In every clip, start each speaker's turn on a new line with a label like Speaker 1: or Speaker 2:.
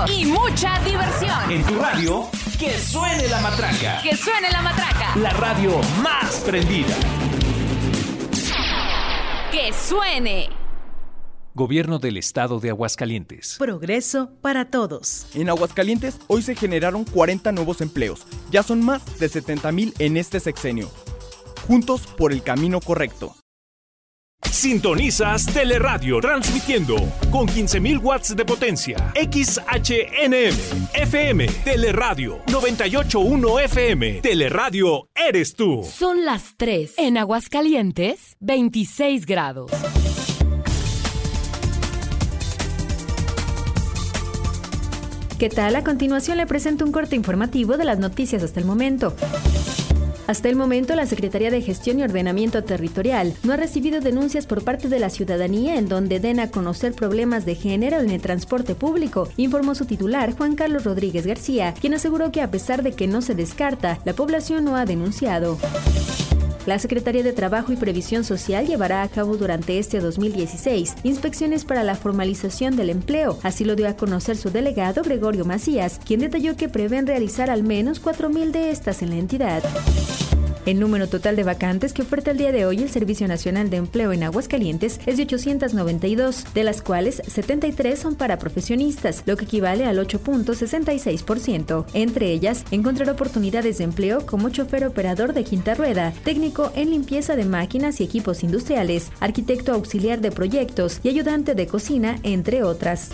Speaker 1: consejos y mucha diversión.
Speaker 2: En tu radio, que suene la matraca.
Speaker 1: Que suene la matraca.
Speaker 2: La radio más prendida.
Speaker 1: Que suene.
Speaker 3: Gobierno del Estado de Aguascalientes.
Speaker 4: Progreso para todos.
Speaker 5: En Aguascalientes hoy se generaron 40 nuevos empleos. Ya son más de 70 mil en este sexenio. Juntos por el camino correcto.
Speaker 6: Sintonizas Teleradio transmitiendo con 15.000 watts de potencia. XHNM, FM, Teleradio 98.1 FM. Teleradio eres tú.
Speaker 1: Son las 3. En Aguascalientes, 26 grados.
Speaker 7: ¿Qué tal? A continuación le presento un corte informativo de las noticias hasta el momento. Hasta el momento, la Secretaría de Gestión y Ordenamiento Territorial no ha recibido denuncias por parte de la ciudadanía en donde den a conocer problemas de género en el transporte público, informó su titular, Juan Carlos Rodríguez García, quien aseguró que a pesar de que no se descarta, la población no ha denunciado. La Secretaría de Trabajo y Previsión Social llevará a cabo durante este 2016 inspecciones para la formalización del empleo. Así lo dio a conocer su delegado Gregorio Macías, quien detalló que prevén realizar al menos 4.000 de estas en la entidad. El número total de vacantes que oferta el día de hoy el Servicio Nacional de Empleo en Aguascalientes es de 892, de las cuales 73 son para profesionistas, lo que equivale al 8.66%. Entre ellas, encontrar oportunidades de empleo como chofer operador de quinta rueda, técnico en limpieza de máquinas y equipos industriales, arquitecto auxiliar de proyectos y ayudante de cocina, entre otras.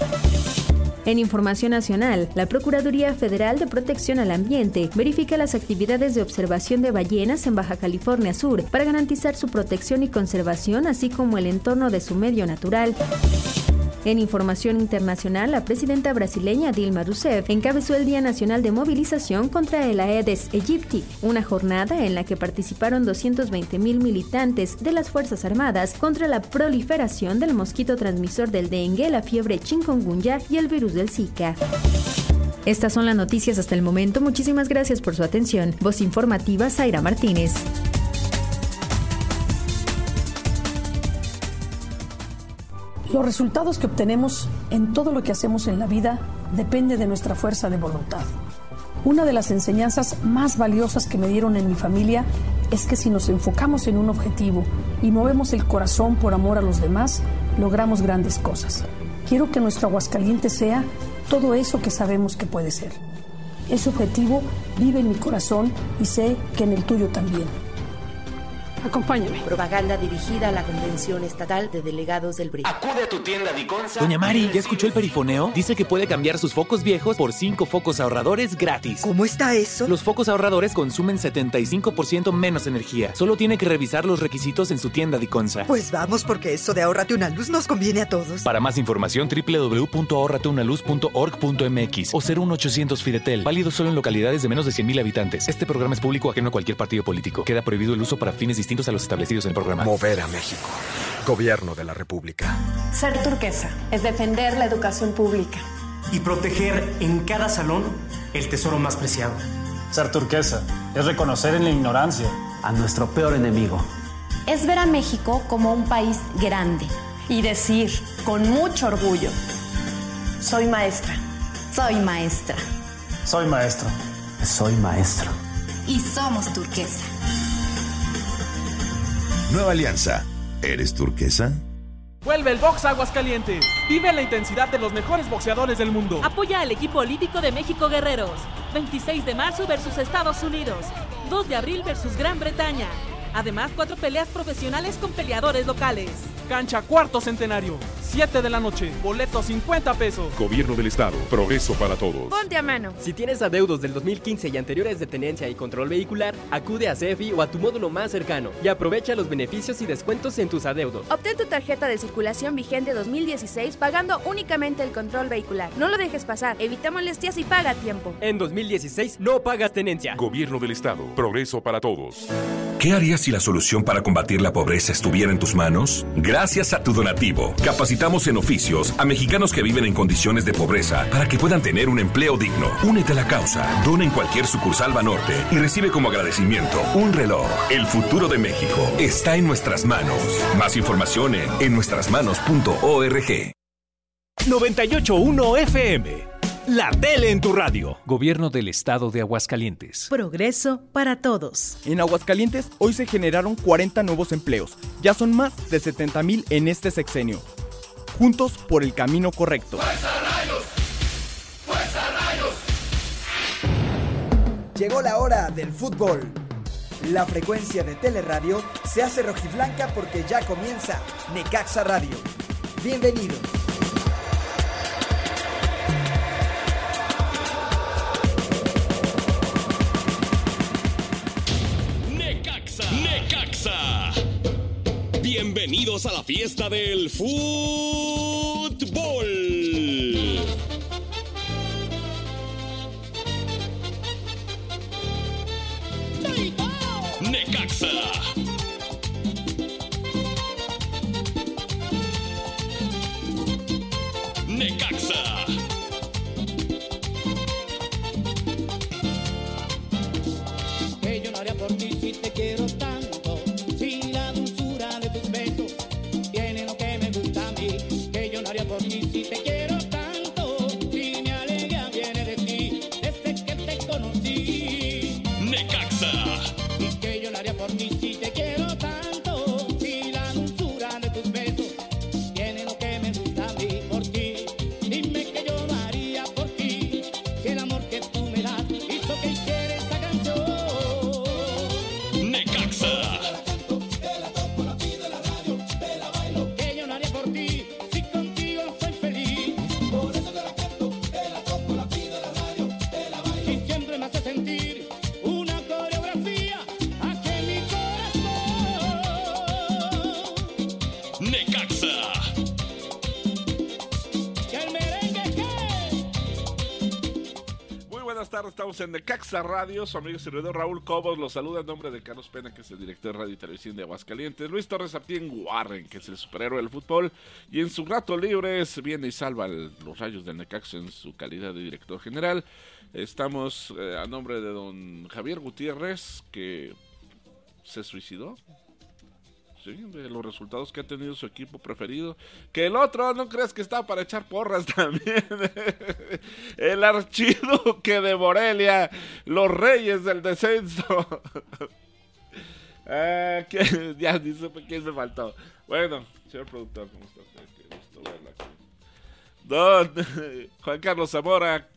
Speaker 7: En Información Nacional, la Procuraduría Federal de Protección al Ambiente verifica las actividades de observación de ballenas en Baja California Sur para garantizar su protección y conservación, así como el entorno de su medio natural. En información internacional, la presidenta brasileña Dilma Rousseff encabezó el Día Nacional de Movilización contra el Aedes aegypti, una jornada en la que participaron 220 mil militantes de las Fuerzas Armadas contra la proliferación del mosquito transmisor del dengue, la fiebre chikungunya y el virus del Zika. Estas son las noticias hasta el momento. Muchísimas gracias por su atención. Voz informativa, Zaira Martínez.
Speaker 8: Los resultados que obtenemos en todo lo que hacemos en la vida depende de nuestra fuerza de voluntad. Una de las enseñanzas más valiosas que me dieron en mi familia es que si nos enfocamos en un objetivo y movemos el corazón por amor a los demás, logramos grandes cosas. Quiero que nuestro Aguascaliente sea todo eso que sabemos que puede ser. Ese objetivo vive en mi corazón y sé que en el tuyo también. Acompáñame.
Speaker 9: Propaganda dirigida a la Convención Estatal de Delegados del BRI.
Speaker 2: Acude a tu tienda Diconsa.
Speaker 10: Doña Mari, ¿ya escuchó el perifoneo? Dice que puede cambiar sus focos viejos por cinco focos ahorradores gratis.
Speaker 11: ¿Cómo está eso?
Speaker 10: Los focos ahorradores consumen 75% menos energía. Solo tiene que revisar los requisitos en su tienda Diconsa.
Speaker 11: Pues vamos, porque eso de ahorrate una luz nos conviene a todos.
Speaker 10: Para más información, www.ahorrateunaluz.org.mx o 01800 Fidetel. Válido solo en localidades de menos de 100.000 habitantes. Este programa es público ajeno a cualquier partido político. Queda prohibido el uso para fines distintos a los establecidos en el programa.
Speaker 12: Mover a México. Gobierno de la República.
Speaker 13: Ser turquesa es defender la educación pública.
Speaker 14: Y proteger en cada salón el tesoro más preciado.
Speaker 15: Ser turquesa es reconocer en la ignorancia
Speaker 16: a nuestro peor enemigo.
Speaker 13: Es ver a México como un país grande y decir con mucho orgullo, soy maestra, soy maestra.
Speaker 15: Soy maestro.
Speaker 16: Soy maestro.
Speaker 13: Y somos turquesa.
Speaker 17: Nueva Alianza. ¿Eres turquesa?
Speaker 18: Vuelve el box Aguascalientes. Vive la intensidad de los mejores boxeadores del mundo.
Speaker 19: Apoya al equipo olímpico de México Guerreros. 26 de marzo versus Estados Unidos. 2 de abril versus Gran Bretaña. Además, cuatro peleas profesionales con peleadores locales.
Speaker 18: Cancha cuarto centenario. 7 de la noche. Boleto 50 pesos.
Speaker 6: Gobierno del Estado. Progreso para todos.
Speaker 1: Ponte a mano.
Speaker 3: Si tienes adeudos del 2015 y anteriores de tenencia y control vehicular, acude a CEFI o a tu módulo más cercano y aprovecha los beneficios y descuentos en tus adeudos.
Speaker 1: Obtén tu tarjeta de circulación vigente 2016 pagando únicamente el control vehicular. No lo dejes pasar. Evita molestias y paga a tiempo.
Speaker 3: En 2016 no pagas tenencia.
Speaker 6: Gobierno del Estado. Progreso para todos.
Speaker 20: ¿Qué harías si la solución para combatir la pobreza estuviera en tus manos? Gracias a tu donativo, capacitamos en oficios a mexicanos que viven en condiciones de pobreza para que puedan tener un empleo digno. Únete a la causa, dona en cualquier sucursal Banorte y recibe como agradecimiento un reloj. El futuro de México está en nuestras manos. Más información en ennuestrasmanos.org.
Speaker 6: 981 FM. La tele en tu radio.
Speaker 2: Gobierno del Estado de Aguascalientes.
Speaker 4: Progreso para todos.
Speaker 5: En Aguascalientes hoy se generaron 40 nuevos empleos. Ya son más de 70 mil en este sexenio. Juntos por el camino correcto.
Speaker 21: Llegó la hora del fútbol. La frecuencia de Teleradio se hace rojiblanca porque ya comienza Necaxa Radio. Bienvenidos.
Speaker 22: Bienvenidos a la fiesta del fútbol. Necaxa. Necaxa.
Speaker 23: que haría por ti si te quiero Que yo no en
Speaker 22: Necaxa
Speaker 24: Radio. Su amigo y servidor Raúl Cobos los saluda en nombre de Carlos Pena, que es el director de radio y televisión de Aguascalientes. Luis Torres Aptien Warren, que es el superhéroe del fútbol. Y en su rato libres viene y salva los rayos del Necaxa en su calidad de director general. Estamos eh, a nombre de don Javier Gutiérrez, que se suicidó. De los resultados que ha tenido su equipo preferido. Que el otro, no crees que está para echar porras también. el archiduque de Morelia, los reyes del descenso. Ah, ya ni supe me faltó. Bueno, señor productor, ¿cómo está? Qué gusto verla aquí. Don Juan Carlos Zamora,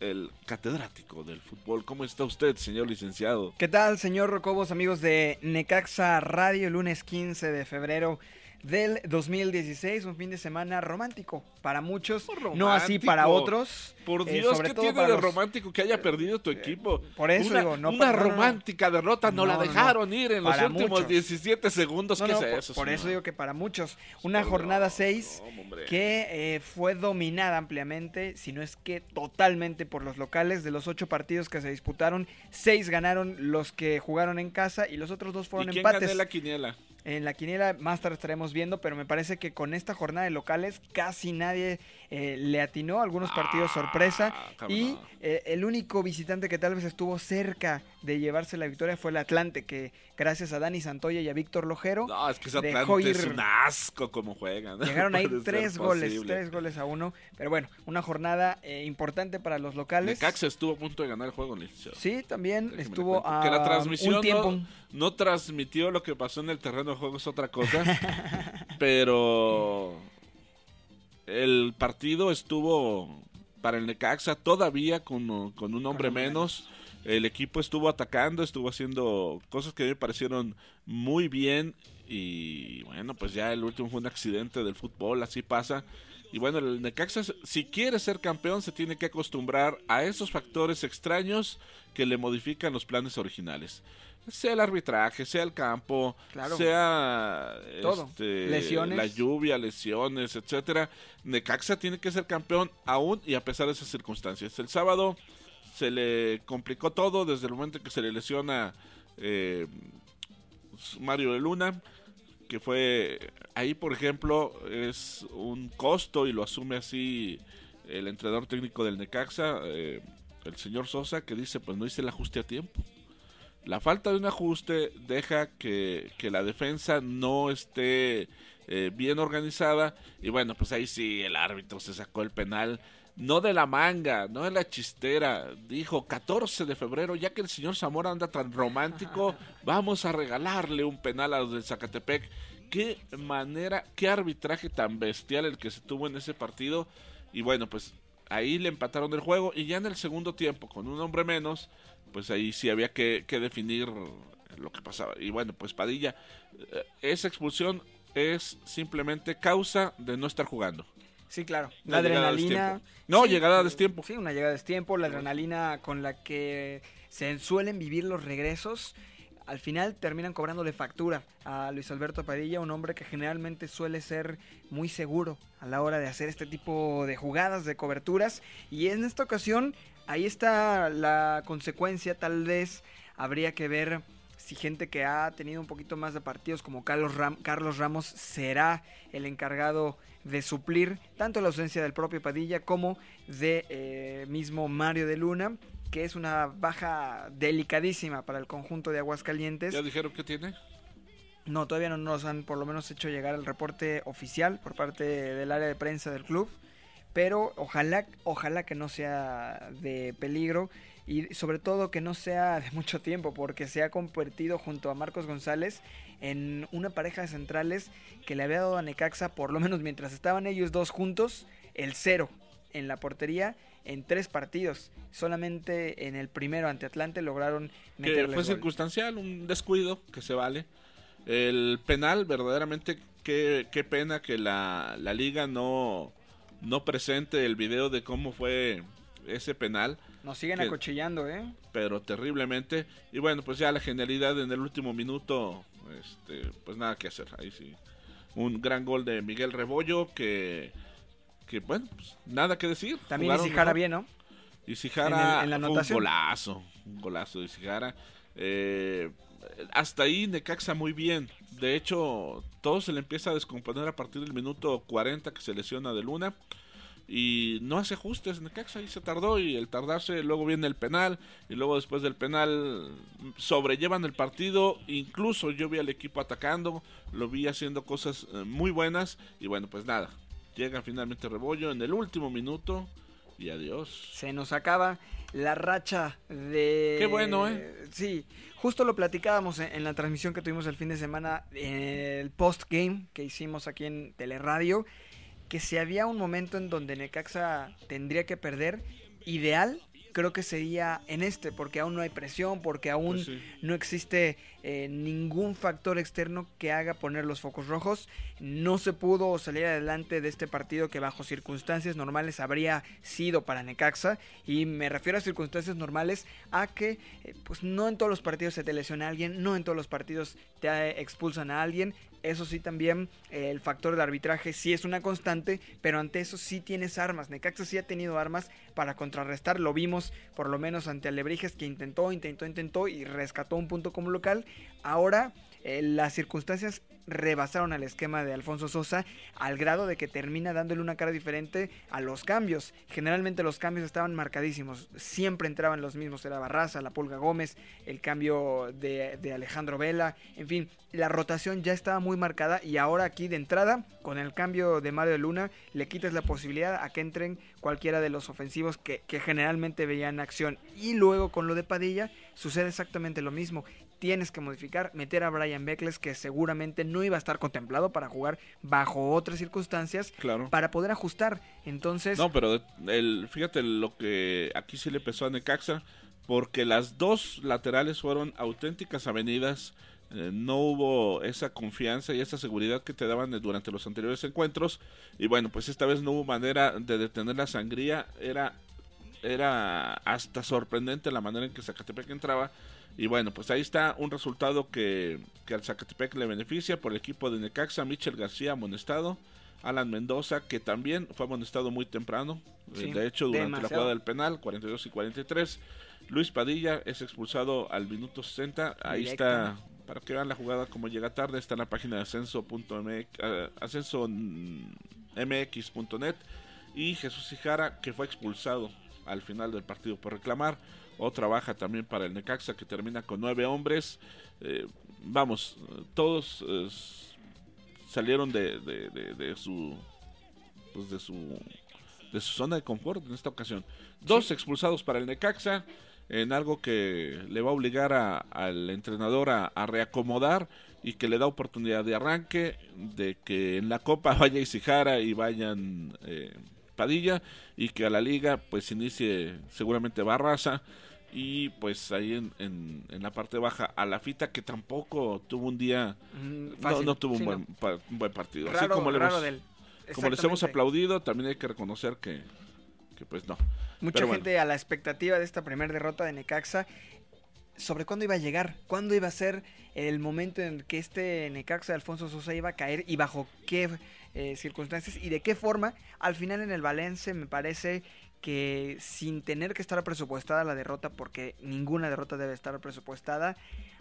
Speaker 24: el catedrático del fútbol. ¿Cómo está usted, señor licenciado?
Speaker 25: ¿Qué tal, señor Rocobos, amigos de Necaxa Radio, lunes 15 de febrero del 2016, un fin de semana romántico para muchos, no así para otros.
Speaker 24: Por
Speaker 25: eh,
Speaker 24: Dios,
Speaker 25: sobre
Speaker 24: ¿qué
Speaker 25: todo
Speaker 24: tiene de
Speaker 25: los-
Speaker 24: romántico que haya perdido tu equipo?
Speaker 25: por eso
Speaker 24: una,
Speaker 25: digo, no
Speaker 24: una
Speaker 25: no, no,
Speaker 24: romántica derrota, no,
Speaker 25: No,
Speaker 24: la dejaron ir en los últimos
Speaker 25: muchos.
Speaker 24: 17 segundos. ¿Qué
Speaker 25: no,
Speaker 24: es
Speaker 25: por,
Speaker 24: eso?
Speaker 25: por eso digo que para muchos. Una jornada 6 que eh, fue dominada ampliamente, si no es que totalmente por los locales. De los ocho partidos que se disputaron, seis ganaron los que jugaron en casa y los otros dos
Speaker 24: ¿Y
Speaker 25: fueron
Speaker 24: quién
Speaker 25: empates.
Speaker 24: la quiniela?
Speaker 25: En la quiniela más tarde estaremos viendo, pero me parece que con esta jornada de locales casi nadie eh, le atinó. Algunos partidos sorpresa.
Speaker 24: cómo
Speaker 25: Y eh, el único visitante que tal vez estuvo cerca de llevarse la victoria fue el Atlante, que gracias a Dani Santoya y a Víctor Lojero
Speaker 24: No, es que ese
Speaker 25: dejó ir
Speaker 24: es un asco como juegan. ¿no?
Speaker 25: Llegaron ahí tres goles,
Speaker 24: posible.
Speaker 25: tres goles a uno. Pero bueno, una jornada eh, importante para los locales.
Speaker 24: Necaxa estuvo a punto de ganar el juego, licenciado.
Speaker 25: Sí, también estuvo a
Speaker 24: que la transmisión
Speaker 25: un tiempo.
Speaker 24: No, no transmitió lo que pasó en el terreno de juego es otra cosa pero el partido estuvo para el Necaxa todavía con, con un hombre menos. El equipo estuvo atacando estuvo haciendo cosas que a mí me parecieron muy bien. Y bueno pues ya el último fue un accidente del fútbol así pasa. Y bueno, el Necaxa, si quiere ser campeón, se tiene que acostumbrar a esos factores extraños que le modifican los planes originales. Sea el arbitraje, sea el campo,
Speaker 25: Claro.
Speaker 24: sea
Speaker 25: Todo.
Speaker 24: este,
Speaker 25: Lesiones.
Speaker 24: la lluvia, lesiones, etcétera. Necaxa tiene que ser campeón aún y a pesar de esas circunstancias. El sábado se le complicó todo desde el momento en que se le lesiona eh, Mario de Luna, que fue ahí, por ejemplo, es un costo y lo asume así el entrenador técnico del Necaxa, eh, el señor Sosa, que dice, pues no hice el ajuste a tiempo. La falta de un ajuste deja que, que la defensa no esté eh, bien organizada y bueno, pues ahí sí el árbitro se sacó el penal no de la manga, no de la chistera. Dijo 14 de febrero, ya que el señor Zamora anda tan romántico, vamos a regalarle un penal a los del Zacatepec. Qué manera, qué arbitraje tan bestial el que se tuvo en ese partido. Y bueno, pues ahí le empataron el juego y ya en el segundo tiempo, con un hombre menos, pues ahí sí había que, definir lo que pasaba. Y bueno, pues Padilla, eh, esa expulsión es simplemente causa de no estar jugando.
Speaker 25: Sí, claro. La, adrenalina.
Speaker 24: No, llegada a destiempo.
Speaker 25: Sí, una llegada a destiempo. La adrenalina con la que se suelen vivir los regresos. Al final terminan cobrándole factura a Luis Alberto Padilla, un hombre que generalmente suele ser muy seguro a la hora de hacer este tipo de jugadas, de coberturas. Y en esta ocasión, ahí está la consecuencia. Tal vez habría que ver si gente que ha tenido un poquito más de partidos como Carlos, Carlos Ramos será el encargado de suplir tanto la ausencia del propio Padilla como de eh, mismo Mario de Luna, que es una baja delicadísima para el conjunto de Aguascalientes.
Speaker 24: ¿Ya dijeron que tiene?
Speaker 25: No, todavía no nos han por lo menos hecho llegar el reporte oficial por parte del área de prensa del club, pero ojalá, ojalá que no sea de peligro y sobre todo que no sea de mucho tiempo porque se ha convertido junto a Marcos González en una pareja de centrales que le había dado a Necaxa, por lo menos mientras estaban ellos dos juntos, el cero en la portería en tres partidos. Solamente en el primero ante Atlante lograron
Speaker 24: Que fue circunstancial, un descuido que se vale. El penal, verdaderamente, qué, qué pena que la, la liga no, no presente el video de cómo fue ese penal.
Speaker 25: Nos siguen acuchillando, ¿eh?
Speaker 24: Pero terriblemente. Y bueno, pues ya la genialidad en el último minuto este, pues nada que hacer, ahí sí. Un gran gol de Miguel Rebollo que, que bueno, pues nada que decir.
Speaker 25: También Isijara bien, ¿no?
Speaker 24: Isijara en, la un golazo, un golazo de Isijara. Eh, hasta ahí Necaxa muy bien. De hecho, todo se le empieza a descomponer a partir del minuto 40 que se lesiona de Luna y no hace ajustes Necaxa y se tardó y el tardarse luego viene el penal y luego después del penal sobrellevan el partido incluso yo vi al equipo atacando lo vi haciendo cosas eh, muy buenas y bueno pues nada llega finalmente Rebollo en el último minuto y adiós
Speaker 25: se nos acaba la racha de
Speaker 24: qué bueno eh
Speaker 25: sí justo lo platicábamos en, en la transmisión que tuvimos el fin de semana el post game que hicimos aquí en Teleradio que si había un momento en donde Necaxa tendría que perder, ideal creo que sería en este, porque aún no hay presión, porque aún pues no existe eh, ningún factor externo que haga poner los focos rojos. No se pudo salir adelante de este partido que bajo circunstancias normales habría sido para Necaxa. Y me refiero a circunstancias normales a que eh, pues no en todos los partidos se te lesiona a alguien, no en todos los partidos te expulsan a alguien. Eso sí también eh, el factor del arbitraje sí es una constante, pero ante eso sí tienes armas. Necaxa sí ha tenido armas para contrarrestar. Lo vimos por lo menos ante Alebrijes que intentó, intentó, intentó y rescató un punto como local. Ahora eh, las circunstancias rebasaron al esquema de Alfonso Sosa al grado de que termina dándole una cara diferente a los cambios. Generalmente los cambios estaban marcadísimos, siempre entraban los mismos, era Barraza, la Pulga Gómez, el cambio de, Alejandro Vela, en fin, la rotación ya estaba muy marcada y ahora aquí de entrada, con el cambio de Mario Luna, le quitas la posibilidad a que entren cualquiera de los ofensivos que generalmente veían acción. Y luego con lo de Padilla sucede exactamente lo mismo tienes que modificar, meter a Brian Beckles, que seguramente no iba a estar contemplado para jugar bajo otras circunstancias,
Speaker 24: claro.
Speaker 25: para poder ajustar. Entonces.
Speaker 24: No, pero el, fíjate lo que aquí sí le pesó a Necaxa, porque las dos laterales fueron auténticas avenidas. Eh, no hubo esa confianza y esa seguridad que te daban durante los anteriores encuentros. Y bueno, pues esta vez no hubo manera de detener la sangría. Era, era hasta sorprendente la manera en que Zacatepec entraba y bueno, pues ahí está un resultado que, que al Zacatepec le beneficia por el equipo de Necaxa, Michel García amonestado, Alan Mendoza, que también fue amonestado muy temprano, de hecho durante la jugada del penal, 42 y 43. Luis Padilla es expulsado al minuto 60, ahí está Para que vean la jugada como llega tarde, está en la página de ascenso.mx, eh, ascensomx.net. Y Jesús Ijara, que fue expulsado al final del partido por reclamar. Otra baja también para el Necaxa, que termina con nueve hombres. Eh, vamos, todos eh, salieron de, de, de, de su pues de su de su zona de confort en esta ocasión. Dos expulsados para el Necaxa en algo que le va a obligar a, al entrenador a, a, reacomodar y que le da oportunidad de arranque, de que en la Copa vaya Isijara y vayan eh, Padilla y que a la liga pues inicie seguramente Barraza y pues ahí en, en, en, la parte baja a la fita que tampoco tuvo un día mm, no, no, tuvo sí, un, buen, no. Pa, un, buen, partido
Speaker 25: raro,
Speaker 24: así como, le hemos,
Speaker 25: del,
Speaker 24: como les hemos aplaudido también hay que reconocer que, que pues no
Speaker 25: mucha Pero gente bueno. a la expectativa de esta primera derrota de Necaxa sobre cuándo iba a llegar, cuándo iba a ser el momento en que este Necaxa de Alfonso Sosa iba a caer y bajo qué eh, circunstancias y de qué forma. Al final en el balance me parece que sin tener que estar presupuestada la derrota, porque ninguna derrota debe estar presupuestada,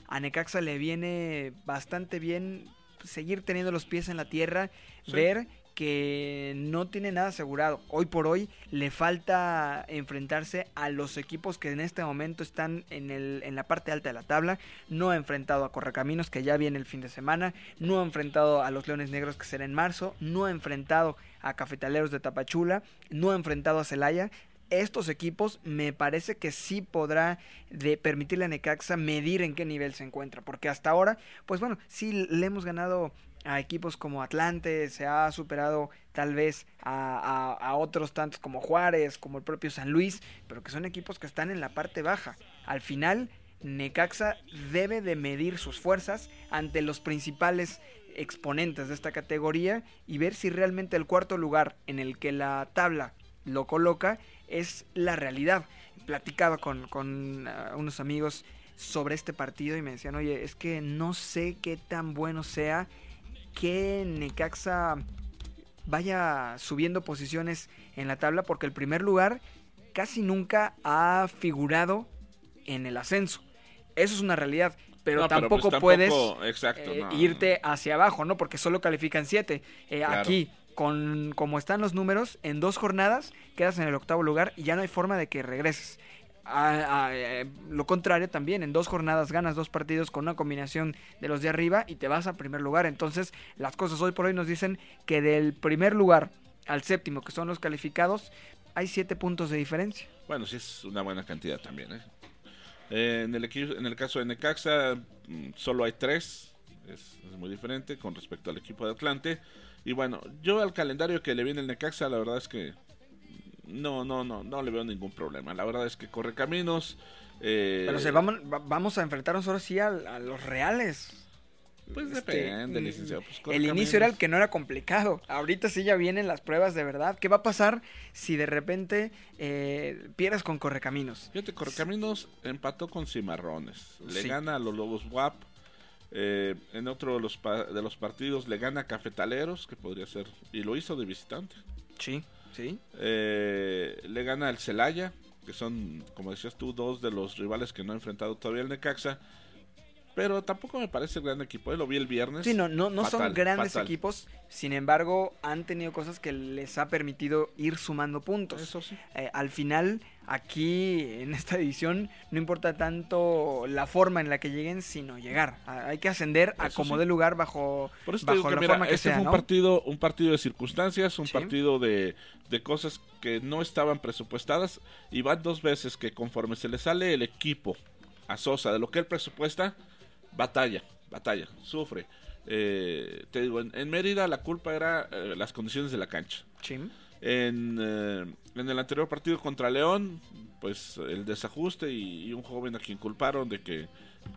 Speaker 25: a Necaxa le viene bastante bien seguir teniendo los pies en la tierra, sí. ver que no tiene nada asegurado. Hoy por hoy le falta enfrentarse a los equipos que en este momento están en, el, en la parte alta de la tabla. No ha enfrentado a Correcaminos, que ya viene el fin de semana. No ha enfrentado a los Leones Negros, que será en marzo. No ha enfrentado a Cafetaleros de Tapachula. No ha enfrentado a Celaya estos equipos me parece que sí podrá de permitirle a Necaxa medir en qué nivel se encuentra, porque hasta ahora, pues bueno, sí le hemos ganado a equipos como Atlante, se ha superado tal vez a, otros tantos como Juárez, como el propio San Luis, pero que son equipos que están en la parte baja. Al final, Necaxa debe de medir sus fuerzas ante los principales exponentes de esta categoría y ver si realmente el cuarto lugar en el que la tabla lo coloca es la realidad. Platicaba con, con uh, unos amigos sobre este partido y me decían, oye, es que no sé qué tan bueno sea que Necaxa vaya subiendo posiciones en la tabla porque el primer lugar casi nunca ha figurado en el ascenso. Eso es una realidad. Pero,
Speaker 24: no,
Speaker 25: tampoco,
Speaker 24: pero
Speaker 25: pues
Speaker 24: tampoco
Speaker 25: puedes
Speaker 24: exacto,
Speaker 25: eh,
Speaker 24: no.
Speaker 25: irte hacia abajo, ¿no? Porque solo califican siete. Eh, claro. Aquí, con como están los números, en dos jornadas quedas en el octavo lugar y ya no hay forma de que regreses. Eh, lo contrario también, en dos jornadas ganas dos partidos con una combinación de los de arriba y te vas a primer lugar. Entonces, las cosas hoy por hoy nos dicen que del primer lugar al séptimo, que son los calificados, hay siete puntos de diferencia.
Speaker 24: Bueno, sí es una buena cantidad también. ¿eh? Eh, en, el en el caso de Necaxa, mm, solo hay tres. Es, es muy diferente con respecto al equipo de Atlante. Y bueno, yo al calendario que le viene el Necaxa, la verdad es que no, no, no, no le veo ningún problema. La verdad es que corre caminos. Eh...
Speaker 25: Pero se vamos, vamos a enfrentarnos ahora sí a, a los reales.
Speaker 24: Pues depende, este, licenciado. Pues
Speaker 25: el inicio era el que no era complicado. Ahorita sí ya vienen las pruebas de verdad. ¿Qué va a pasar si de repente eh, pierdes con Correcaminos?
Speaker 24: Fíjate, Correcaminos empató con Cimarrones. Le sí. gana a los Lobos WAP. Eh, en otro de los, de los partidos le gana a Cafetaleros, que podría ser. Y lo hizo de visitante.
Speaker 25: Sí, sí.
Speaker 24: Eh, le gana al Celaya, que son, como decías tú, dos de los rivales que no ha enfrentado todavía el Necaxa pero tampoco me parece gran equipo. ¿eh? Lo vi el viernes.
Speaker 25: Sí, no, no, no fatal, son grandes fatal. equipos. Sin embargo, han tenido cosas que les ha permitido ir sumando puntos.
Speaker 24: Eso sí.
Speaker 25: Eh, al final, aquí en esta edición, no importa tanto la forma en la que lleguen, sino llegar. Hay que ascender a como sí. de lugar bajo,
Speaker 24: Por eso
Speaker 25: bajo
Speaker 24: que,
Speaker 25: la
Speaker 24: mira,
Speaker 25: forma que
Speaker 24: este
Speaker 25: sea.
Speaker 24: fue un
Speaker 25: ¿no?
Speaker 24: partido, un partido de circunstancias, un
Speaker 25: Sí.
Speaker 24: partido de, de cosas que no estaban presupuestadas. Y van dos veces que conforme se le sale el equipo a Sosa de lo que él presupuesta batalla, batalla, sufre. Eh, te digo, en, en, Mérida la culpa era eh, las condiciones de la cancha.
Speaker 25: Sí.
Speaker 24: En, eh, en, el anterior partido contra León, pues el desajuste y, y, un joven a quien culparon de que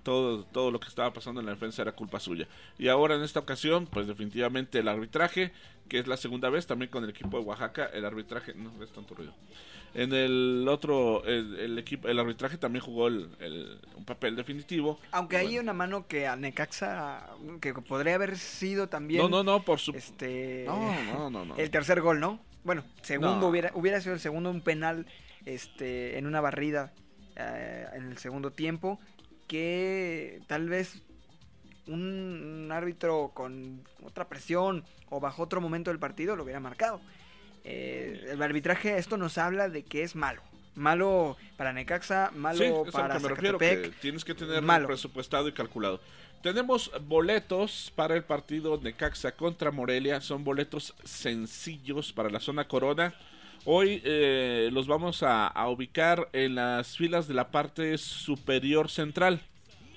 Speaker 24: todo, todo lo que estaba pasando en la defensa era culpa suya. Y ahora en esta ocasión, pues definitivamente el arbitraje, que es la segunda vez también con el equipo de Oaxaca, el arbitraje, no es tanto ruido. En el otro, el, el equipo, el arbitraje también jugó el, el, un papel definitivo.
Speaker 25: Aunque bueno. hay una mano que a Necaxa, que podría haber sido también.
Speaker 24: No, no, no, por su.
Speaker 25: Este,
Speaker 24: no, no, no, no.
Speaker 25: El tercer gol, ¿no? Bueno, segundo no. hubiera, hubiera sido el segundo, un penal este, en una barrida eh, en el segundo tiempo. Que tal vez un, un árbitro con otra presión o bajo otro momento del partido lo hubiera marcado. Eh, el arbitraje, esto nos habla de que es malo. Malo para Necaxa, malo
Speaker 24: Sí, es
Speaker 25: para
Speaker 24: me refiero, que tienes que tener
Speaker 25: malo.
Speaker 24: presupuestado y calculado. Tenemos boletos para el partido Necaxa contra Morelia. Son boletos sencillos para la zona corona. Hoy eh, los vamos a, a ubicar en las filas de la parte superior central.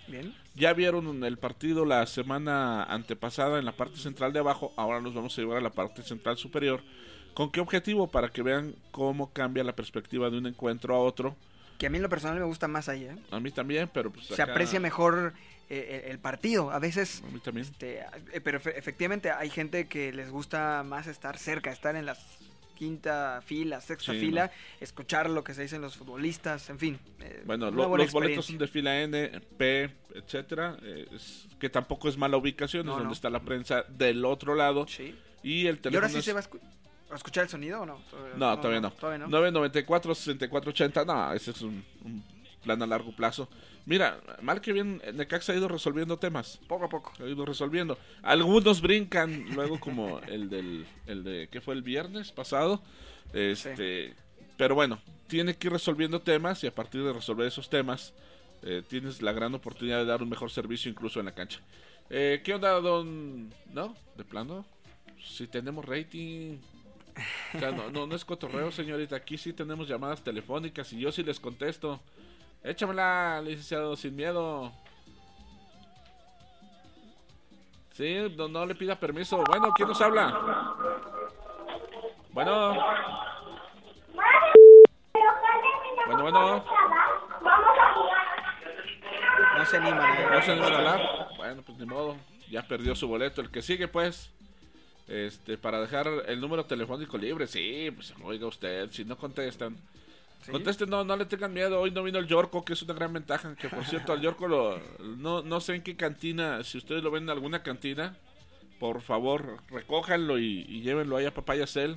Speaker 25: Bien.
Speaker 24: Ya vieron el partido la semana antepasada en la parte central de abajo. Ahora nos vamos a llevar a la parte central superior. ¿Con qué objetivo? Para que vean cómo cambia la perspectiva de un encuentro a otro.
Speaker 25: Que a mí en lo personal me gusta más ahí, ¿eh?
Speaker 24: A mí también, pero pues
Speaker 25: Se
Speaker 24: acá-
Speaker 25: aprecia mejor eh, el, el partido. A veces,
Speaker 24: A mí también.
Speaker 25: este, eh, pero efe- efectivamente hay gente que les gusta más estar cerca, estar en la quinta fila, sexta
Speaker 24: Sí,
Speaker 25: fila,
Speaker 24: no.
Speaker 25: escuchar lo que se dicen los futbolistas, en fin. eh,
Speaker 24: Bueno, lo- los boletos son de fila N, P, etcétera, eh, es- que tampoco es mala ubicación,
Speaker 25: No,
Speaker 24: es donde
Speaker 25: no.
Speaker 24: está la prensa del otro lado. Y el
Speaker 25: ¿Y
Speaker 24: teléfono
Speaker 25: ahora sí
Speaker 24: es-
Speaker 25: se va a, escu- a escuchar el sonido o no?
Speaker 24: No, todavía no.
Speaker 25: Todavía no.
Speaker 24: 994 6480, no, ese es un, un plan a largo plazo. Mira, mal que bien, Necaxa ha ido resolviendo temas.
Speaker 25: Poco a poco.
Speaker 24: Ha ido resolviendo. Algunos brincan, luego como el del, el de, ¿qué fue el viernes pasado? Este, pero bueno, tiene que ir resolviendo temas y a partir de resolver esos temas, eh, tienes la gran oportunidad de dar un mejor servicio incluso en la cancha. Eh, ¿Qué onda, don? ¿No? ¿De plano? Si tenemos rating. O sea, no, no, no es cotorreo, señorita. Aquí sí tenemos llamadas telefónicas y yo sí les contesto. Échamela, licenciado, sin miedo. Sí, no, no le pida permiso. Bueno, ¿quién nos habla? Bueno. Bueno, bueno.
Speaker 25: No se animan. ¿eh?
Speaker 24: ¿No se animan a hablar? Bueno, pues ni modo. Ya perdió su boleto. El que sigue, pues. Este, para dejar el número telefónico libre. Sí, pues oiga usted. Si no contestan. Contesten, no, no le tengan miedo. Hoy no vino el Yorko, que es una gran ventaja. Que por cierto, al Yorko lo, no, no sé en qué cantina. Si ustedes lo ven en alguna cantina, por favor, recójanlo y, y llévenlo ahí a Papaya Cell.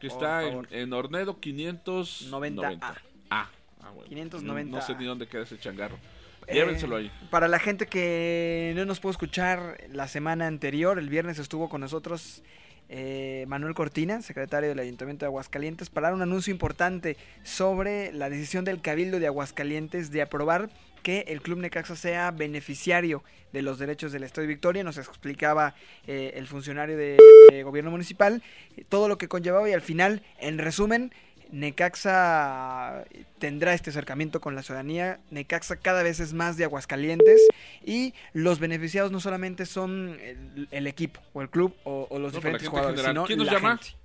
Speaker 24: Que
Speaker 25: Por
Speaker 24: está en, en Ornedo 590.
Speaker 25: 90A.
Speaker 24: Ah, ah, bueno.
Speaker 25: 590.
Speaker 24: No, no sé ni dónde queda ese changarro.
Speaker 25: Eh,
Speaker 24: Llévenselo ahí.
Speaker 25: Para la gente que no nos pudo escuchar la semana anterior, el viernes estuvo con nosotros eh, Manuel Cortina, secretario del Ayuntamiento de Aguascalientes, para dar un anuncio importante sobre la decisión del Cabildo de Aguascalientes de aprobar que el Club Necaxa sea beneficiario de los derechos del Estado de Victoria. Nos explicaba eh, el funcionario de, de gobierno municipal eh, todo lo que conllevaba y al final, en resumen, Necaxa tendrá este acercamiento con la ciudadanía. Necaxa cada vez es más de Aguascalientes y los beneficiados no solamente son el, el equipo o el club o, o los
Speaker 24: No,
Speaker 25: diferentes jugadores,
Speaker 24: general.
Speaker 25: sino
Speaker 24: ¿Quién nos
Speaker 25: la
Speaker 24: llama?
Speaker 25: gente.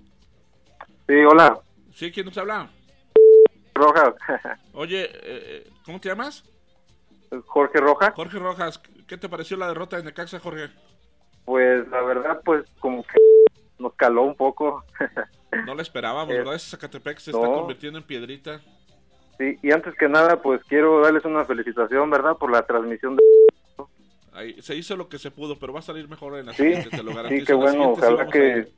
Speaker 26: Sí, hola,
Speaker 24: Sí, ¿quién nos habla?
Speaker 26: Rojas.
Speaker 24: Oye, eh, ¿cómo te llamas?
Speaker 26: Jorge Rojas.
Speaker 24: Jorge Rojas, ¿qué te pareció la derrota de Necaxa, Jorge?
Speaker 26: Pues la verdad, pues como que nos caló un poco.
Speaker 24: No la esperábamos,
Speaker 26: Eh,
Speaker 24: ¿verdad? Ese Zacatepec se
Speaker 26: no.
Speaker 24: está convirtiendo en piedrita.
Speaker 26: Sí, y antes que nada, pues quiero darles una felicitación, ¿verdad? Por la transmisión de...
Speaker 24: Ahí, se hizo lo que se pudo, pero va a salir mejor en la
Speaker 26: Sí,
Speaker 24: siguiente, te lo garantizo.
Speaker 26: sí, qué bueno, ojalá que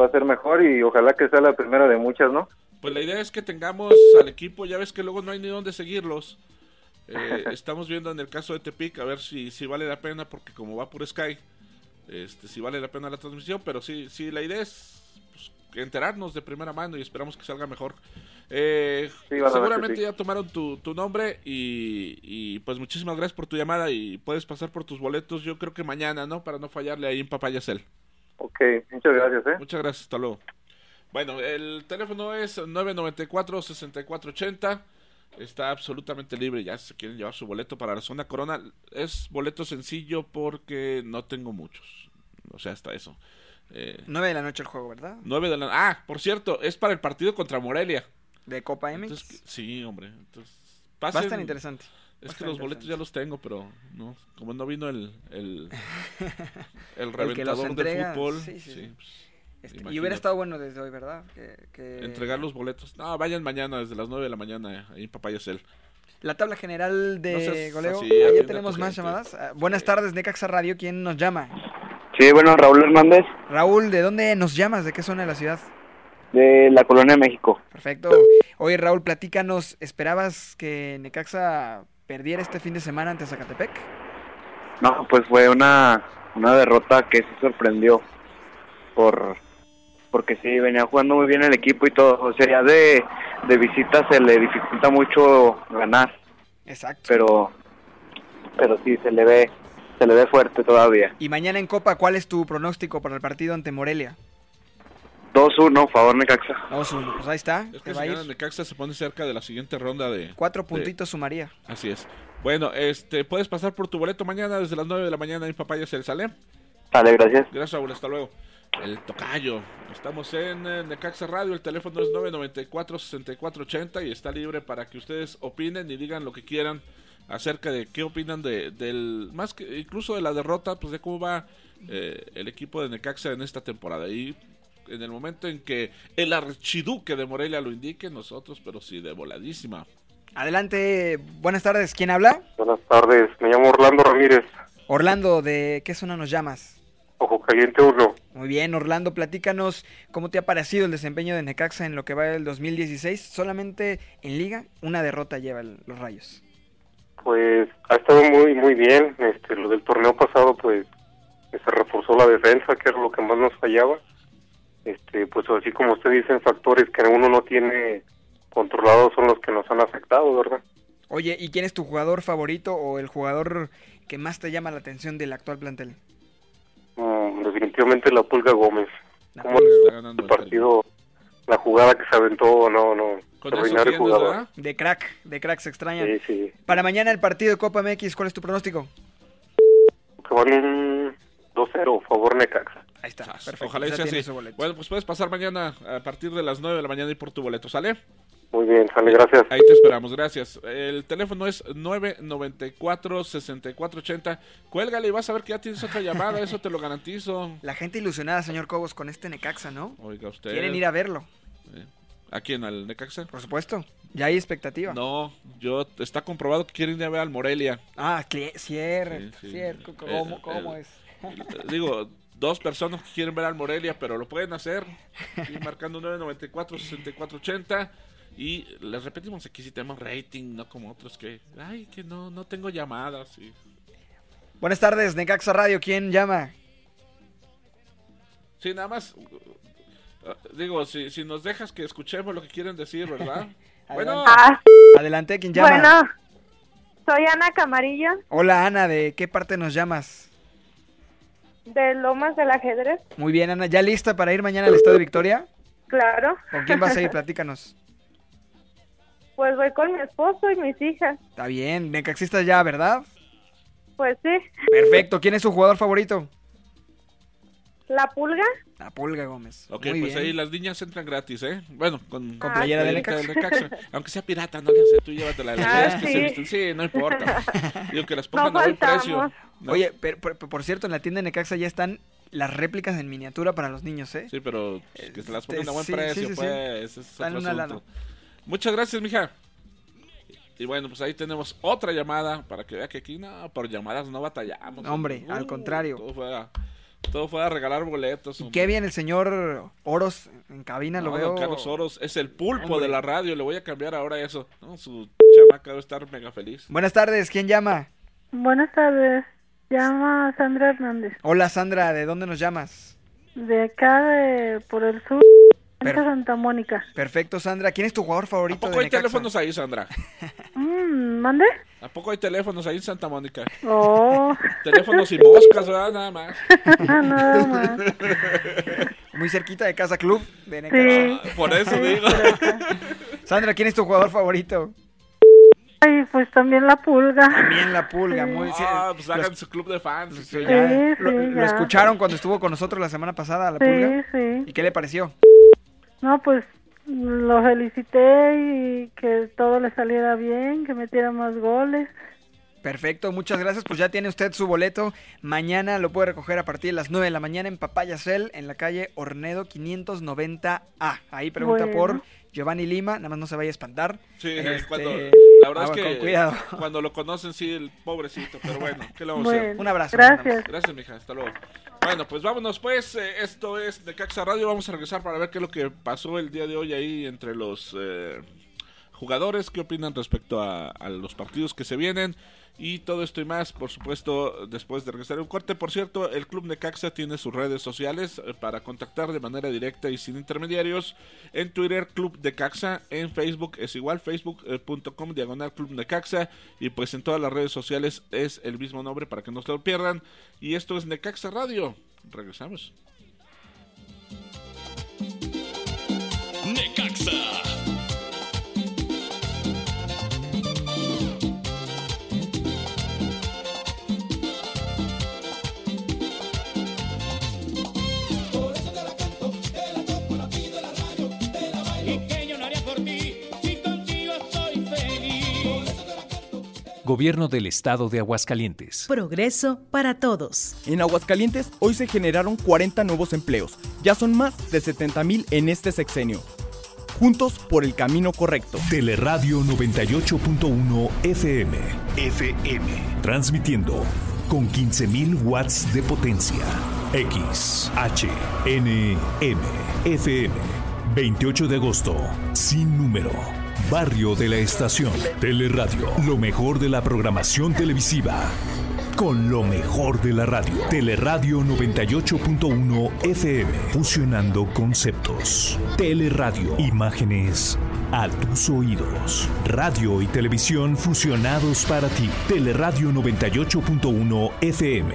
Speaker 26: va a ser mejor y ojalá que sea la primera de muchas, ¿no?
Speaker 24: Pues la idea es que tengamos al equipo, ya ves que luego no hay ni dónde seguirlos. Eh, estamos viendo en el caso de Tepic a ver si, si vale la pena, porque como va por Sky, este, si vale la pena la transmisión, pero sí, sí la idea es pues, enterarnos de primera mano y esperamos que salga mejor. Eh,
Speaker 26: Sí,
Speaker 24: seguramente
Speaker 26: sí.
Speaker 24: ya tomaron tu, tu nombre y, y, pues muchísimas gracias por tu llamada y puedes pasar por tus boletos yo creo que mañana, ¿no? Para no fallarle ahí en Papayacel.
Speaker 26: Ok, muchas gracias, ¿eh?
Speaker 24: Muchas gracias, hasta luego. Bueno, el teléfono es 994-6480. Está absolutamente libre. Ya si quieren llevar su boleto para la zona corona. Es boleto sencillo porque no tengo muchos. O sea, hasta eso. Eh,
Speaker 25: 9 de la noche el juego, ¿verdad?
Speaker 24: 9 de la Ah, por cierto, es para el partido contra Morelia.
Speaker 25: De Copa MX.
Speaker 24: Entonces, sí, hombre. Entonces,
Speaker 25: Va a
Speaker 24: pasen-
Speaker 25: estar interesante.
Speaker 24: Es que los boletos ya los tengo, pero no, como no vino el el, el
Speaker 25: El
Speaker 24: reventador
Speaker 25: entrega,
Speaker 24: de fútbol,
Speaker 25: sí, sí,
Speaker 24: sí, pues,
Speaker 25: Este, y hubiera estado bueno desde hoy, ¿verdad? Que, que-
Speaker 24: entregar los boletos. No, vayan mañana desde las 9 de la mañana ahí en Papayacel.
Speaker 25: La tabla general de
Speaker 24: No
Speaker 25: goleo.
Speaker 24: así,
Speaker 25: Ah, tenemos más llamadas. Ah, buenas tardes, Necaxa Radio. ¿Quién nos llama?
Speaker 27: Sí, bueno, Raúl Hernández,
Speaker 25: Raúl, ¿de dónde nos llamas? ¿De qué zona de la ciudad?
Speaker 27: de la Colonia México.
Speaker 25: Perfecto. Oye, Raúl, platícanos. ¿Esperabas que Necaxa perdiera este fin de semana ante Zacatepec?
Speaker 27: No, pues fue una, una derrota que se sorprendió por porque sí, venía jugando muy bien el equipo y todo. O sea, ya de, de visita se le dificulta mucho ganar.
Speaker 25: Exacto.
Speaker 27: Pero, pero sí, se le ve, se le ve fuerte todavía.
Speaker 25: Y mañana en Copa, ¿cuál es tu pronóstico para el partido ante Morelia?
Speaker 27: 2-1, favor Necaxa.
Speaker 25: 2-1, pues ahí está.
Speaker 24: Es que
Speaker 25: va a
Speaker 24: si
Speaker 25: ir.
Speaker 24: gana Necaxa se pone cerca de la siguiente ronda de...
Speaker 25: Cuatro
Speaker 24: de-
Speaker 25: puntitos sumaría.
Speaker 24: Así es. Bueno, este, puedes pasar por tu boleto mañana desde las 9 de la mañana en Papaya se sale.
Speaker 27: Sale, gracias.
Speaker 24: Gracias, Raúl. Hasta luego. El tocayo. Estamos en eh, Necaxa Radio. El teléfono es 994-6480 y está libre para que ustedes opinen y digan lo que quieran acerca de qué opinan de, del. Más que incluso de la derrota, pues de cómo va eh, el equipo de Necaxa en esta temporada. Y en el momento en que el archiduque de Morelia lo indique, nosotros, pero sí, de voladísima.
Speaker 25: Adelante, buenas tardes. ¿Quién habla?
Speaker 28: Buenas tardes, me llamo Orlando Ramírez,
Speaker 25: Orlando, ¿de qué zona nos llamas?
Speaker 28: Ojo Caliente 1.
Speaker 25: Muy bien, Orlando, platícanos cómo te ha parecido el desempeño de Necaxa en lo que va del 2016. Solamente en liga, una derrota lleva el- los rayos.
Speaker 28: Pues ha estado muy muy bien, este lo del torneo pasado pues se reforzó la defensa, que era lo que más nos fallaba. Este, pues así como usted dice, factores que uno no tiene controlados son los que nos han afectado, ¿verdad?
Speaker 25: Oye, ¿y quién es tu jugador favorito o el jugador que más te llama la atención del actual plantel?
Speaker 28: Mm, definitivamente la Pulga Gómez. Como
Speaker 24: Está ganando
Speaker 28: el partido, la jugada que se aventó, no, no,
Speaker 24: Con
Speaker 28: extraordinario
Speaker 24: eso tienes,
Speaker 28: jugador.
Speaker 24: ¿verdad?
Speaker 25: De crack, de crack se extraña.
Speaker 28: Sí, sí.
Speaker 25: Para mañana el partido de Copa MX, ¿cuál es tu pronóstico?
Speaker 28: Que van un 2-0, favor Necaxa.
Speaker 25: Ahí está, perfecto.
Speaker 24: Ojalá
Speaker 25: ya
Speaker 24: sea así. Bueno, pues puedes pasar mañana a partir de las 9 de la mañana y por tu boleto, ¿sale?
Speaker 28: Muy bien, sale, gracias.
Speaker 24: Ahí te esperamos, gracias. El teléfono es 994-6480. Cuélgale y vas a ver que ya tienes otra llamada, eso te lo garantizo.
Speaker 25: La gente ilusionada, señor Cobos, con este Necaxa, ¿no?
Speaker 24: Oiga usted.
Speaker 25: Quieren ir a verlo.
Speaker 24: ¿A quién? ¿Al Necaxa?
Speaker 25: Por supuesto. Ya hay expectativa.
Speaker 24: No, yo está comprobado que quieren ir a ver al Morelia.
Speaker 25: Ah, cierto,
Speaker 24: Sí, sí.
Speaker 25: cierto. ¿Cómo,
Speaker 24: Eh,
Speaker 25: cómo
Speaker 24: eh,
Speaker 25: es?
Speaker 24: Digo, dos personas que quieren ver al Morelia, pero lo pueden hacer. Y marcando 994-6480. Y les repetimos, aquí sí tenemos rating, no como otros que, ay, que no, no tengo llamadas. Y...
Speaker 25: Buenas tardes, Necaxa Radio, ¿quién llama?
Speaker 24: Sí, nada más, digo, si, si nos dejas que escuchemos lo que quieren decir, ¿verdad? bueno,
Speaker 25: Adelante. Adelante, ¿quién llama?
Speaker 29: Bueno, soy Ana Camarillo,
Speaker 25: Hola, Ana, ¿de qué parte nos llamas?
Speaker 29: de Lomas del Ajedrez.
Speaker 25: Muy bien, Ana, ¿ya lista para ir mañana al Estado de Victoria?
Speaker 29: Claro.
Speaker 25: ¿Con quién vas a ir? Platícanos.
Speaker 29: Pues voy con mi esposo y mis hijas.
Speaker 25: Está bien, Necaxistas ya, ¿verdad?
Speaker 29: Pues sí.
Speaker 25: Perfecto, ¿quién es su jugador favorito?
Speaker 29: La pulga.
Speaker 25: La Pulga Gómez.
Speaker 24: ok,
Speaker 25: Muy
Speaker 24: pues
Speaker 25: bien.
Speaker 24: ahí las niñas entran gratis, ¿eh? Bueno, con,
Speaker 25: Con playera de
Speaker 24: playerita
Speaker 25: Necaxa.
Speaker 24: Aunque sea pirata, no le hace, tú llévatela. La
Speaker 29: Ah,
Speaker 24: idea es que
Speaker 29: sí.
Speaker 24: se visten, sí, no importa. Digo que las
Speaker 29: No
Speaker 24: pongan a buen precio. ¿no?
Speaker 25: Oye, pero, por, por cierto, en la tienda de Necaxa ya están las réplicas en miniatura para los niños, ¿eh?
Speaker 24: Sí, pero que se las
Speaker 25: Este,
Speaker 24: pongan a buen
Speaker 25: sí,
Speaker 24: precio,
Speaker 25: sí, sí, sí.
Speaker 24: pues. ese es
Speaker 25: Están
Speaker 24: otro
Speaker 25: una
Speaker 24: asunto.
Speaker 25: lana.
Speaker 24: Muchas gracias, mija. Y bueno, pues ahí tenemos otra llamada para que vea que aquí no, por llamadas no batallamos.
Speaker 25: Hombre, al
Speaker 24: Uh,
Speaker 25: contrario.
Speaker 24: Todo fue a, todo fue a regalar boletos.
Speaker 25: Y
Speaker 24: hombre.
Speaker 25: qué bien el señor Oros en cabina, lo veo.
Speaker 24: don Carlos Oros es el pulpo
Speaker 25: Hombre.
Speaker 24: de la radio. Le voy a cambiar ahora eso. ¿no? Su chamaca debe estar mega feliz.
Speaker 25: Buenas tardes, ¿quién llama?
Speaker 29: Buenas tardes. Llama Sandra Hernández.
Speaker 25: Hola Sandra, ¿de dónde nos llamas?
Speaker 29: De acá, de, por el sur,
Speaker 25: Per-
Speaker 29: Santa Mónica.
Speaker 25: Perfecto, Sandra. ¿Quién es tu jugador
Speaker 24: ¿A
Speaker 25: favorito
Speaker 24: poco
Speaker 25: de
Speaker 24: hay
Speaker 25: Necaxa?
Speaker 24: teléfonos ahí, Sandra?
Speaker 29: Mm, ¿Mande?
Speaker 24: ¿A poco hay teléfonos ahí en Santa Mónica?
Speaker 29: Oh.
Speaker 24: Teléfonos y moscas, ¿verdad? Nada más.
Speaker 29: Nada más.
Speaker 25: Muy cerquita de Casa Club de.
Speaker 29: Sí.
Speaker 24: Por eso
Speaker 29: Sí,
Speaker 24: digo.
Speaker 25: Sandra, ¿quién es tu jugador favorito?
Speaker 29: Ay, pues también la pulga.
Speaker 25: También la pulga, muy
Speaker 24: Ah, pues
Speaker 25: los-
Speaker 24: hagan su club de fans.
Speaker 25: Sí,
Speaker 24: sí.
Speaker 25: ya.
Speaker 29: Sí,
Speaker 25: lo,
Speaker 29: sí,
Speaker 25: lo escucharon cuando estuvo con nosotros la semana pasada, la
Speaker 29: Sí,
Speaker 25: pulga.
Speaker 29: sí.
Speaker 25: ¿Y qué le pareció?
Speaker 29: No, pues lo felicité y que todo le saliera bien, que metiera más goles.
Speaker 25: Perfecto, muchas gracias. Pues ya tiene usted su boleto. Mañana lo puede recoger a partir de las 9 de la mañana en Papayacel, en la calle Ornedo 590A. Ahí pregunta
Speaker 29: Bueno.
Speaker 25: por Giovanni Lima, nada más no se vaya a espantar.
Speaker 24: Sí,
Speaker 25: Este,
Speaker 24: cuando, la verdad
Speaker 25: ah,
Speaker 24: es que
Speaker 25: con cuidado.
Speaker 24: cuando lo conocen, sí, el pobrecito, pero bueno, ¿qué le vamos a hacer?
Speaker 25: Un abrazo.
Speaker 29: Gracias.
Speaker 24: Gracias, mija, hasta luego. Bueno, pues vámonos, pues. eh, esto es de Caxa Radio. Vamos a regresar para ver qué es lo que pasó el día de hoy ahí entre los eh, jugadores. ¿Qué opinan respecto a, a los partidos que se vienen? Y todo esto y más, por supuesto, después de regresar un corte. Por cierto, el Club Necaxa tiene sus redes sociales eh, para contactar de manera directa y sin intermediarios. En Twitter, Club Necaxa. En Facebook es igual, facebook.com, diagonal Club Necaxa. Y pues en todas las redes sociales es el mismo nombre para que no se lo pierdan. Y esto es Necaxa Radio. Regresamos.
Speaker 30: Gobierno del Estado de Aguascalientes.
Speaker 4: Progreso para todos.
Speaker 5: En Aguascalientes hoy se generaron 40 nuevos empleos. Ya son más de 70 mil en este sexenio. Juntos por el camino correcto.
Speaker 6: Teleradio 98.1 FM. FM. Transmitiendo con 15.000 watts de potencia. X, H, N, M, FM. 28 de agosto. Sin número. Barrio de la estación. Teleradio. Lo mejor de la programación televisiva. Con lo mejor de la radio. Teleradio 98.1 FM. Fusionando conceptos. Teleradio. Imágenes a tus oídos. Radio y televisión fusionados para ti. Teleradio 98.1 FM.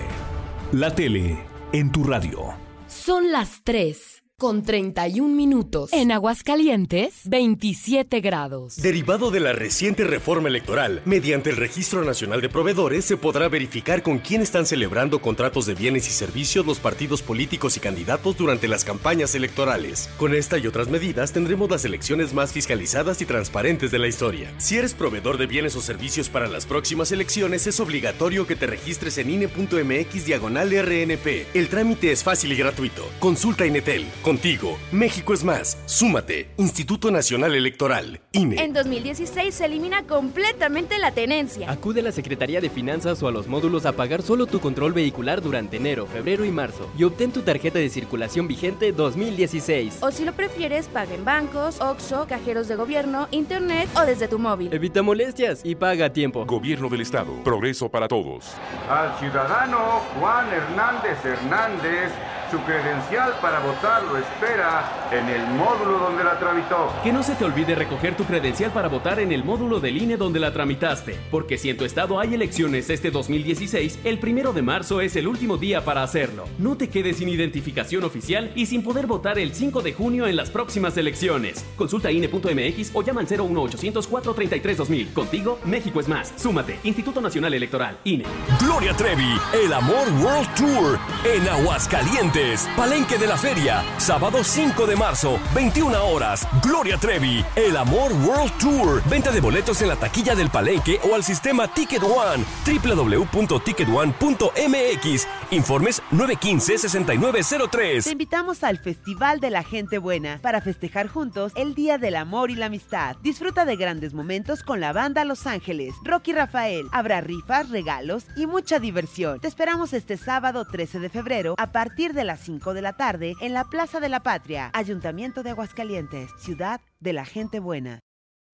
Speaker 6: La tele en tu radio.
Speaker 1: Son las 3 con 31 minutos. En Aguascalientes, 27 grados.
Speaker 31: Derivado de la reciente reforma electoral, mediante el Registro Nacional de Proveedores se podrá verificar con quién están celebrando contratos de bienes y servicios los partidos políticos y candidatos durante las campañas electorales. Con esta y otras medidas tendremos las elecciones más fiscalizadas y transparentes de la historia. Si eres proveedor de bienes o servicios para las próximas elecciones, es obligatorio que te registres en INE.mx diagonal RNP. El trámite es fácil y gratuito. Consulta Inetel. Contigo, México es más. Súmate. Instituto Nacional Electoral. INE.
Speaker 32: En 2016 se elimina completamente la tenencia.
Speaker 3: Acude a la Secretaría de Finanzas o a los módulos a pagar solo tu control vehicular durante enero, febrero y marzo y obtén tu tarjeta de circulación vigente 2016.
Speaker 32: O si lo prefieres, paga en bancos, OXO, cajeros de gobierno, internet o desde tu móvil.
Speaker 3: Evita molestias y paga a tiempo.
Speaker 33: Gobierno del Estado. Progreso para todos.
Speaker 34: Al ciudadano Juan Hernández Hernández, su credencial para votar lo espera en el módulo donde la tramitó.
Speaker 10: Que no se te olvide recoger tu credencial para votar en el módulo del INE donde la tramitaste, porque si en tu estado hay elecciones este 2016, el primero de marzo es el último día para hacerlo. No te quedes sin identificación oficial y sin poder votar el 5 de junio en las próximas elecciones. Consulta INE.mx o llama al 01800 433 2000. Contigo, México es más. Súmate. Instituto Nacional Electoral, INE.
Speaker 20: Gloria Trevi, El Amor World Tour en Aguascalientes. Palenque de la Feria, sábado 5 de marzo, 21 horas. Gloria Trevi, El Amor World Tour. Venta de boletos en la taquilla del Palenque o al sistema Ticket One, www.ticketone.mx. Informes 915-6903.
Speaker 35: Te invitamos al Festival de la Gente Buena para festejar juntos el Día del Amor y la Amistad. Disfruta de grandes momentos con la banda Los Ángeles, Rocky Rafael. Habrá rifas, regalos y mucha diversión. Te esperamos este sábado 13 de febrero a partir de las 5 de la tarde en la Plaza de la Patria, Ayuntamiento de Aguascalientes, Ciudad de la Gente Buena.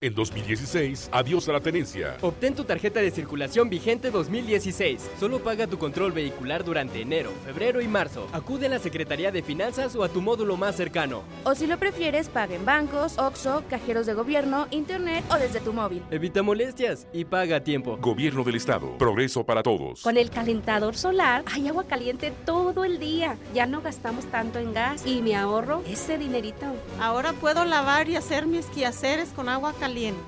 Speaker 33: En 2016, adiós a la tenencia.
Speaker 3: Obtén tu tarjeta de circulación vigente 2016. Solo paga tu control vehicular durante enero, febrero y marzo. Acude a la Secretaría de Finanzas o a tu módulo más cercano.
Speaker 32: O si lo prefieres, paga en bancos, OXO, cajeros de gobierno, internet o desde tu móvil.
Speaker 3: Evita molestias y paga a tiempo.
Speaker 33: Gobierno del Estado. Progreso para todos.
Speaker 36: Con el calentador solar hay agua caliente todo el día. Ya no gastamos tanto en gas y me ahorro ese dinerito.
Speaker 37: Ahora puedo lavar y hacer mis quehaceres con agua caliente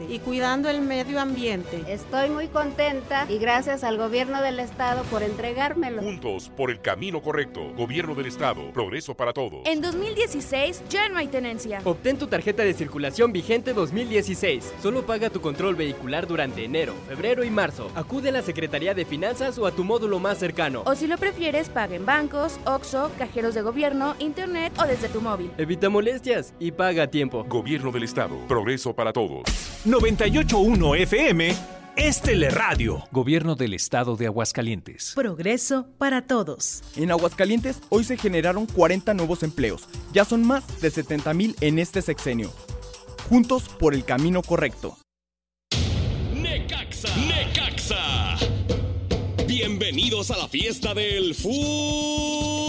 Speaker 37: y cuidando el medio ambiente.
Speaker 38: Estoy muy contenta y gracias al gobierno del estado por entregármelo.
Speaker 33: Juntos por el camino correcto. Gobierno del Estado. Progreso para todos.
Speaker 32: En 2016 ya no hay tenencia.
Speaker 3: Obtén tu tarjeta de circulación vigente 2016. Solo paga tu control vehicular durante enero, febrero y marzo. Acude a la Secretaría de Finanzas o a tu módulo más cercano.
Speaker 32: O si lo prefieres, paga en bancos, OXO, cajeros de gobierno, internet o desde tu móvil.
Speaker 3: Evita molestias y paga a tiempo.
Speaker 33: Gobierno del Estado. Progreso para todos.
Speaker 6: 98.1 FM es Teleradio.
Speaker 30: Gobierno del Estado de Aguascalientes.
Speaker 4: Progreso para todos.
Speaker 5: En Aguascalientes hoy se generaron 40 nuevos empleos. Ya son más de 70 mil en este sexenio. Juntos por el camino correcto.
Speaker 20: Necaxa, Necaxa.
Speaker 22: Bienvenidos a la fiesta del fútbol.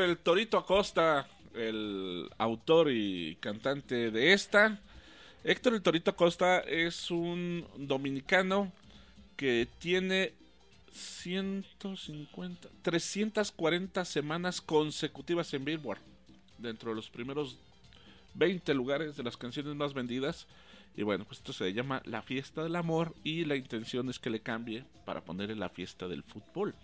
Speaker 23: El
Speaker 24: Torito Acosta, el autor y cantante de esta. Héctor el Torito Acosta es un dominicano que tiene 150, 340 semanas consecutivas en Billboard. Dentro de los primeros 20 lugares de las canciones más vendidas. Y bueno, pues esto se llama La Fiesta del Amor y la intención es que le cambie para ponerle la fiesta del fútbol.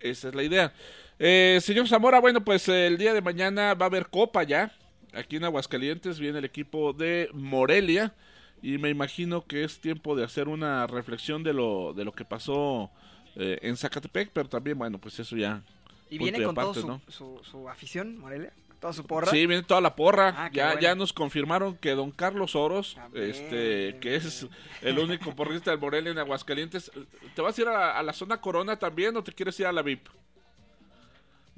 Speaker 24: Esa es la idea. Eh, señor Zamora, bueno, pues eh, el día de mañana va a haber copa ya. Aquí en Aguascalientes viene el equipo de Morelia. Y me imagino que es tiempo de hacer una reflexión de lo, de lo que pasó eh, en Zacatepec. Pero también, bueno, pues eso ya.
Speaker 25: Y viene con todo
Speaker 24: aparte,
Speaker 25: su,
Speaker 24: ¿no?
Speaker 25: su, su afición, Morelia. Toda su porra.
Speaker 24: Sí, viene toda la porra.
Speaker 25: Ah,
Speaker 24: ya,
Speaker 25: bueno.
Speaker 24: ya nos confirmaron que don Carlos Oros, este, que es el único porrista del Morelia en Aguascalientes, ¿te vas a ir a a la zona Corona también o te quieres ir a la VIP?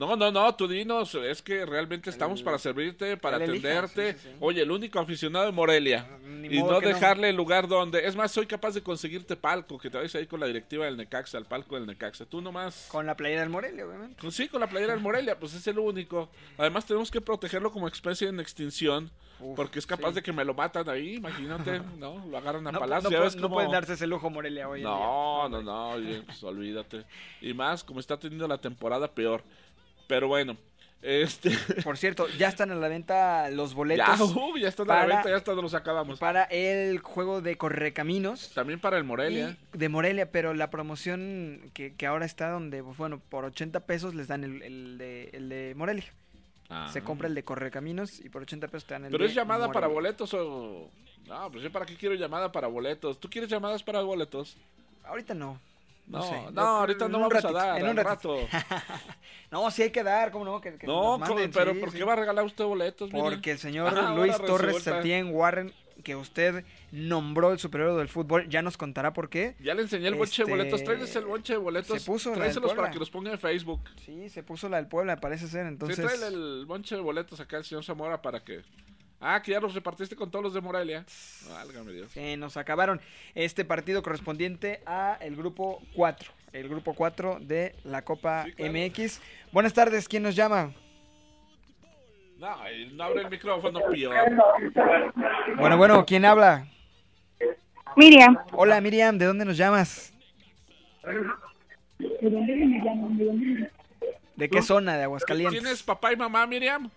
Speaker 24: No, no, no, tú dinos, es que realmente estamos para servirte, para
Speaker 25: elija,
Speaker 24: atenderte.
Speaker 25: sí, sí, sí.
Speaker 24: Oye, el único aficionado de Morelia.
Speaker 25: ni
Speaker 24: y no dejarle el lugar donde... Es más, soy capaz de conseguirte palco, que te vayas ahí con la directiva del Necaxa, al palco del Necaxa. Tú nomás...
Speaker 25: Con la playera del Morelia, obviamente.
Speaker 24: Pues sí, con la playera del Morelia, pues es el único. Además tenemos que protegerlo como especie en extinción, porque es capaz de que me lo matan ahí, imagínate, ¿no? Lo agarran a
Speaker 25: No,
Speaker 24: palacio.
Speaker 25: no
Speaker 24: ves
Speaker 25: no
Speaker 24: cómo-
Speaker 25: pueden darse ese lujo Morelia hoy en día.
Speaker 24: No, no, no, oye, pues olvídate. Y más, como está teniendo la temporada peor. Pero bueno, este...
Speaker 25: Por cierto, ya están a la venta los boletos.
Speaker 24: Ya, uh, ya están a la
Speaker 25: para-
Speaker 24: venta, ya hasta nos acabamos.
Speaker 25: Para el juego de Correcaminos.
Speaker 24: También para el Morelia.
Speaker 25: de Morelia, pero la promoción que, que ahora está donde, bueno, por 80 pesos les dan el, el de, el de Morelia.
Speaker 24: Ah.
Speaker 25: Se compra el de Correcaminos y por 80 pesos te dan el
Speaker 24: Pero
Speaker 25: de
Speaker 24: es llamada para boletos o... No, pues yo para qué quiero llamada para boletos. ¿Tú quieres llamadas para boletos?
Speaker 25: Ahorita no.
Speaker 24: No,
Speaker 25: sé.
Speaker 24: no,
Speaker 25: Yo-
Speaker 24: ahorita no vamos
Speaker 25: ratito,
Speaker 24: a dar,
Speaker 25: en un
Speaker 24: rato.
Speaker 25: No, sí hay que dar, ¿cómo no? Que, que
Speaker 24: No,
Speaker 25: manden,
Speaker 24: pero
Speaker 25: sí,
Speaker 24: ¿por
Speaker 25: sí.
Speaker 24: qué va a regalar usted boletos? mire?
Speaker 25: Porque el señor
Speaker 24: Ah,
Speaker 25: Luis Torres. Septién Warren, que usted nombró el superior del fútbol, ya nos contará por qué.
Speaker 24: Ya le enseñé el bonche de
Speaker 25: Este,
Speaker 24: boletos. Tráeles el bonche de boletos.
Speaker 25: se puso
Speaker 24: Tráeselos para que los ponga en Facebook.
Speaker 25: Sí, se puso la del Puebla, parece ser, entonces...
Speaker 24: Sí, tráele el bonche de boletos acá al señor Zamora para que... Ah, que ya los repartiste con todos los de Morelia. Válgame Dios.
Speaker 25: Se nos acabaron este partido correspondiente a el grupo 4, el grupo 4 de la Copa MX. Buenas tardes, ¿quién nos llama?
Speaker 24: No, no abre el micrófono, pío.
Speaker 25: Bueno, bueno, ¿quién habla?
Speaker 37: Miriam.
Speaker 25: Hola Miriam, ¿de dónde nos llamas? ¿De qué zona de Aguascalientes?
Speaker 24: ¿Tienes papá y mamá, Miriam?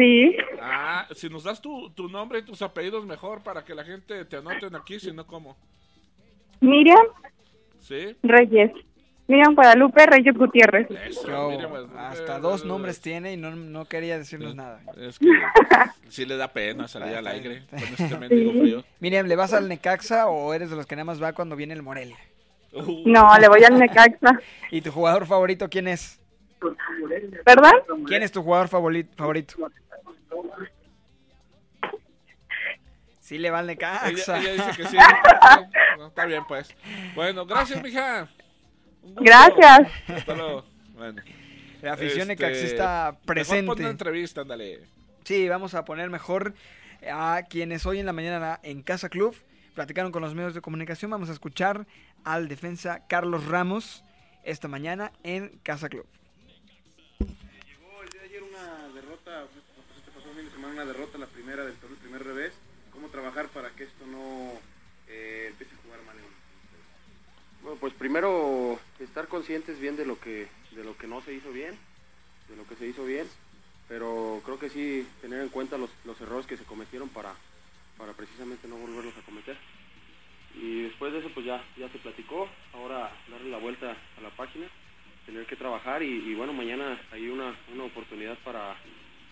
Speaker 37: Sí.
Speaker 24: Ah, si nos das tu, tu nombre y tus apellidos mejor para que la gente te anoten aquí, si no, ¿cómo?
Speaker 37: Miriam
Speaker 24: ¿Sí?
Speaker 37: Reyes. Miriam Guadalupe Reyes Gutiérrez.
Speaker 24: Eso,
Speaker 25: Yo,
Speaker 24: Miriam, pues,
Speaker 25: hasta
Speaker 24: eh,
Speaker 25: dos
Speaker 24: eh,
Speaker 25: nombres tiene y no, no quería decirnos nada.
Speaker 24: Es que sí le da pena salir al aire con este mendigo frío.
Speaker 25: Miriam, ¿le vas al Necaxa o eres de los que nada más va cuando viene el Morelia?
Speaker 37: No, le voy al Necaxa.
Speaker 25: ¿Y tu jugador favorito quién es?
Speaker 37: ¿Perdón?
Speaker 25: ¿Quién es tu jugador favori- favorito? Sí le va al Necaxa.
Speaker 24: Ella, ella dice que sí. No, está bien, pues. Bueno, gracias, mija.
Speaker 37: Gracias.
Speaker 24: Hasta luego. Bueno.
Speaker 25: La afición
Speaker 24: Este,
Speaker 25: necaxista
Speaker 24: mejor
Speaker 25: presente.
Speaker 24: pon una entrevista, ándale.
Speaker 25: Sí, vamos a poner mejor a quienes hoy en la mañana en Casa Club platicaron con los medios de comunicación. Vamos a escuchar al defensa Carlos Ramos, esta mañana en Casa Club.
Speaker 39: Llegó el día de ayer una derrota, una derrota, la primera del torneo, el primer revés. ¿Cómo trabajar para que esto no eh, empiece a jugar mal en
Speaker 40: Bueno, pues primero estar conscientes bien de lo que de lo que no se hizo bien, de lo que se hizo bien, pero creo que sí tener en cuenta los, los errores que se cometieron para, para precisamente no volverlos a cometer. Y después de eso pues ya, ya se platicó, ahora darle la vuelta a la página, tener que trabajar y, y bueno, mañana hay una, una oportunidad para,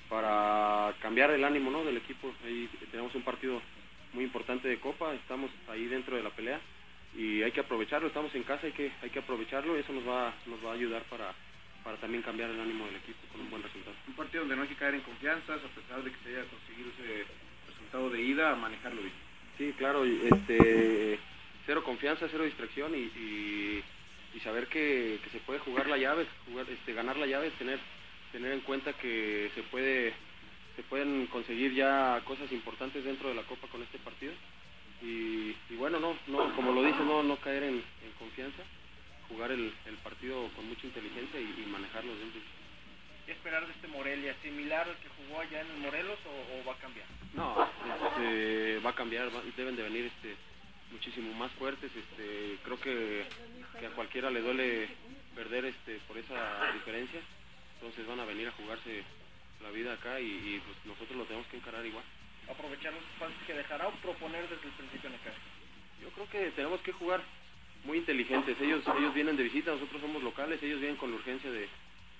Speaker 40: para cambiar el ánimo ¿no? del equipo. Ahí tenemos un partido muy importante de Copa, estamos ahí dentro de la pelea y hay que aprovecharlo, estamos en casa, hay que, hay que aprovecharlo y eso nos va, nos va a ayudar para, para también cambiar el ánimo del equipo con un buen resultado.
Speaker 39: Un partido donde no hay que caer en confianzas, a pesar de que se haya conseguido ese resultado de ida, a manejarlo bien.
Speaker 40: Sí, claro, este, cero confianza, cero distracción y, y, y saber que, que se puede jugar la llave, jugar, este, ganar la llave, tener, tener en cuenta que se puede se pueden conseguir ya cosas importantes dentro de la Copa con este partido y, y bueno, no, no, como lo dice, no, no caer en, en confianza, jugar el, el partido con mucha inteligencia y, y manejarlo dentro.
Speaker 41: ¿Qué esperar de este Morelia? ¿Similar al que jugó allá en el Morelos o, o va a cambiar?
Speaker 40: No, este, va a cambiar, va- deben de venir este, muchísimo más fuertes. Este, creo que, que a cualquiera le duele perder este, por esa diferencia. Entonces van a venir a jugarse la vida acá y, y, pues, nosotros lo tenemos que encarar igual.
Speaker 41: ¿Aprovechar los espacios que dejará o proponer desde el principio en campo?
Speaker 40: Yo creo que tenemos que jugar muy inteligentes. Ellos, ellos vienen de visita, nosotros somos locales, ellos vienen con la urgencia de,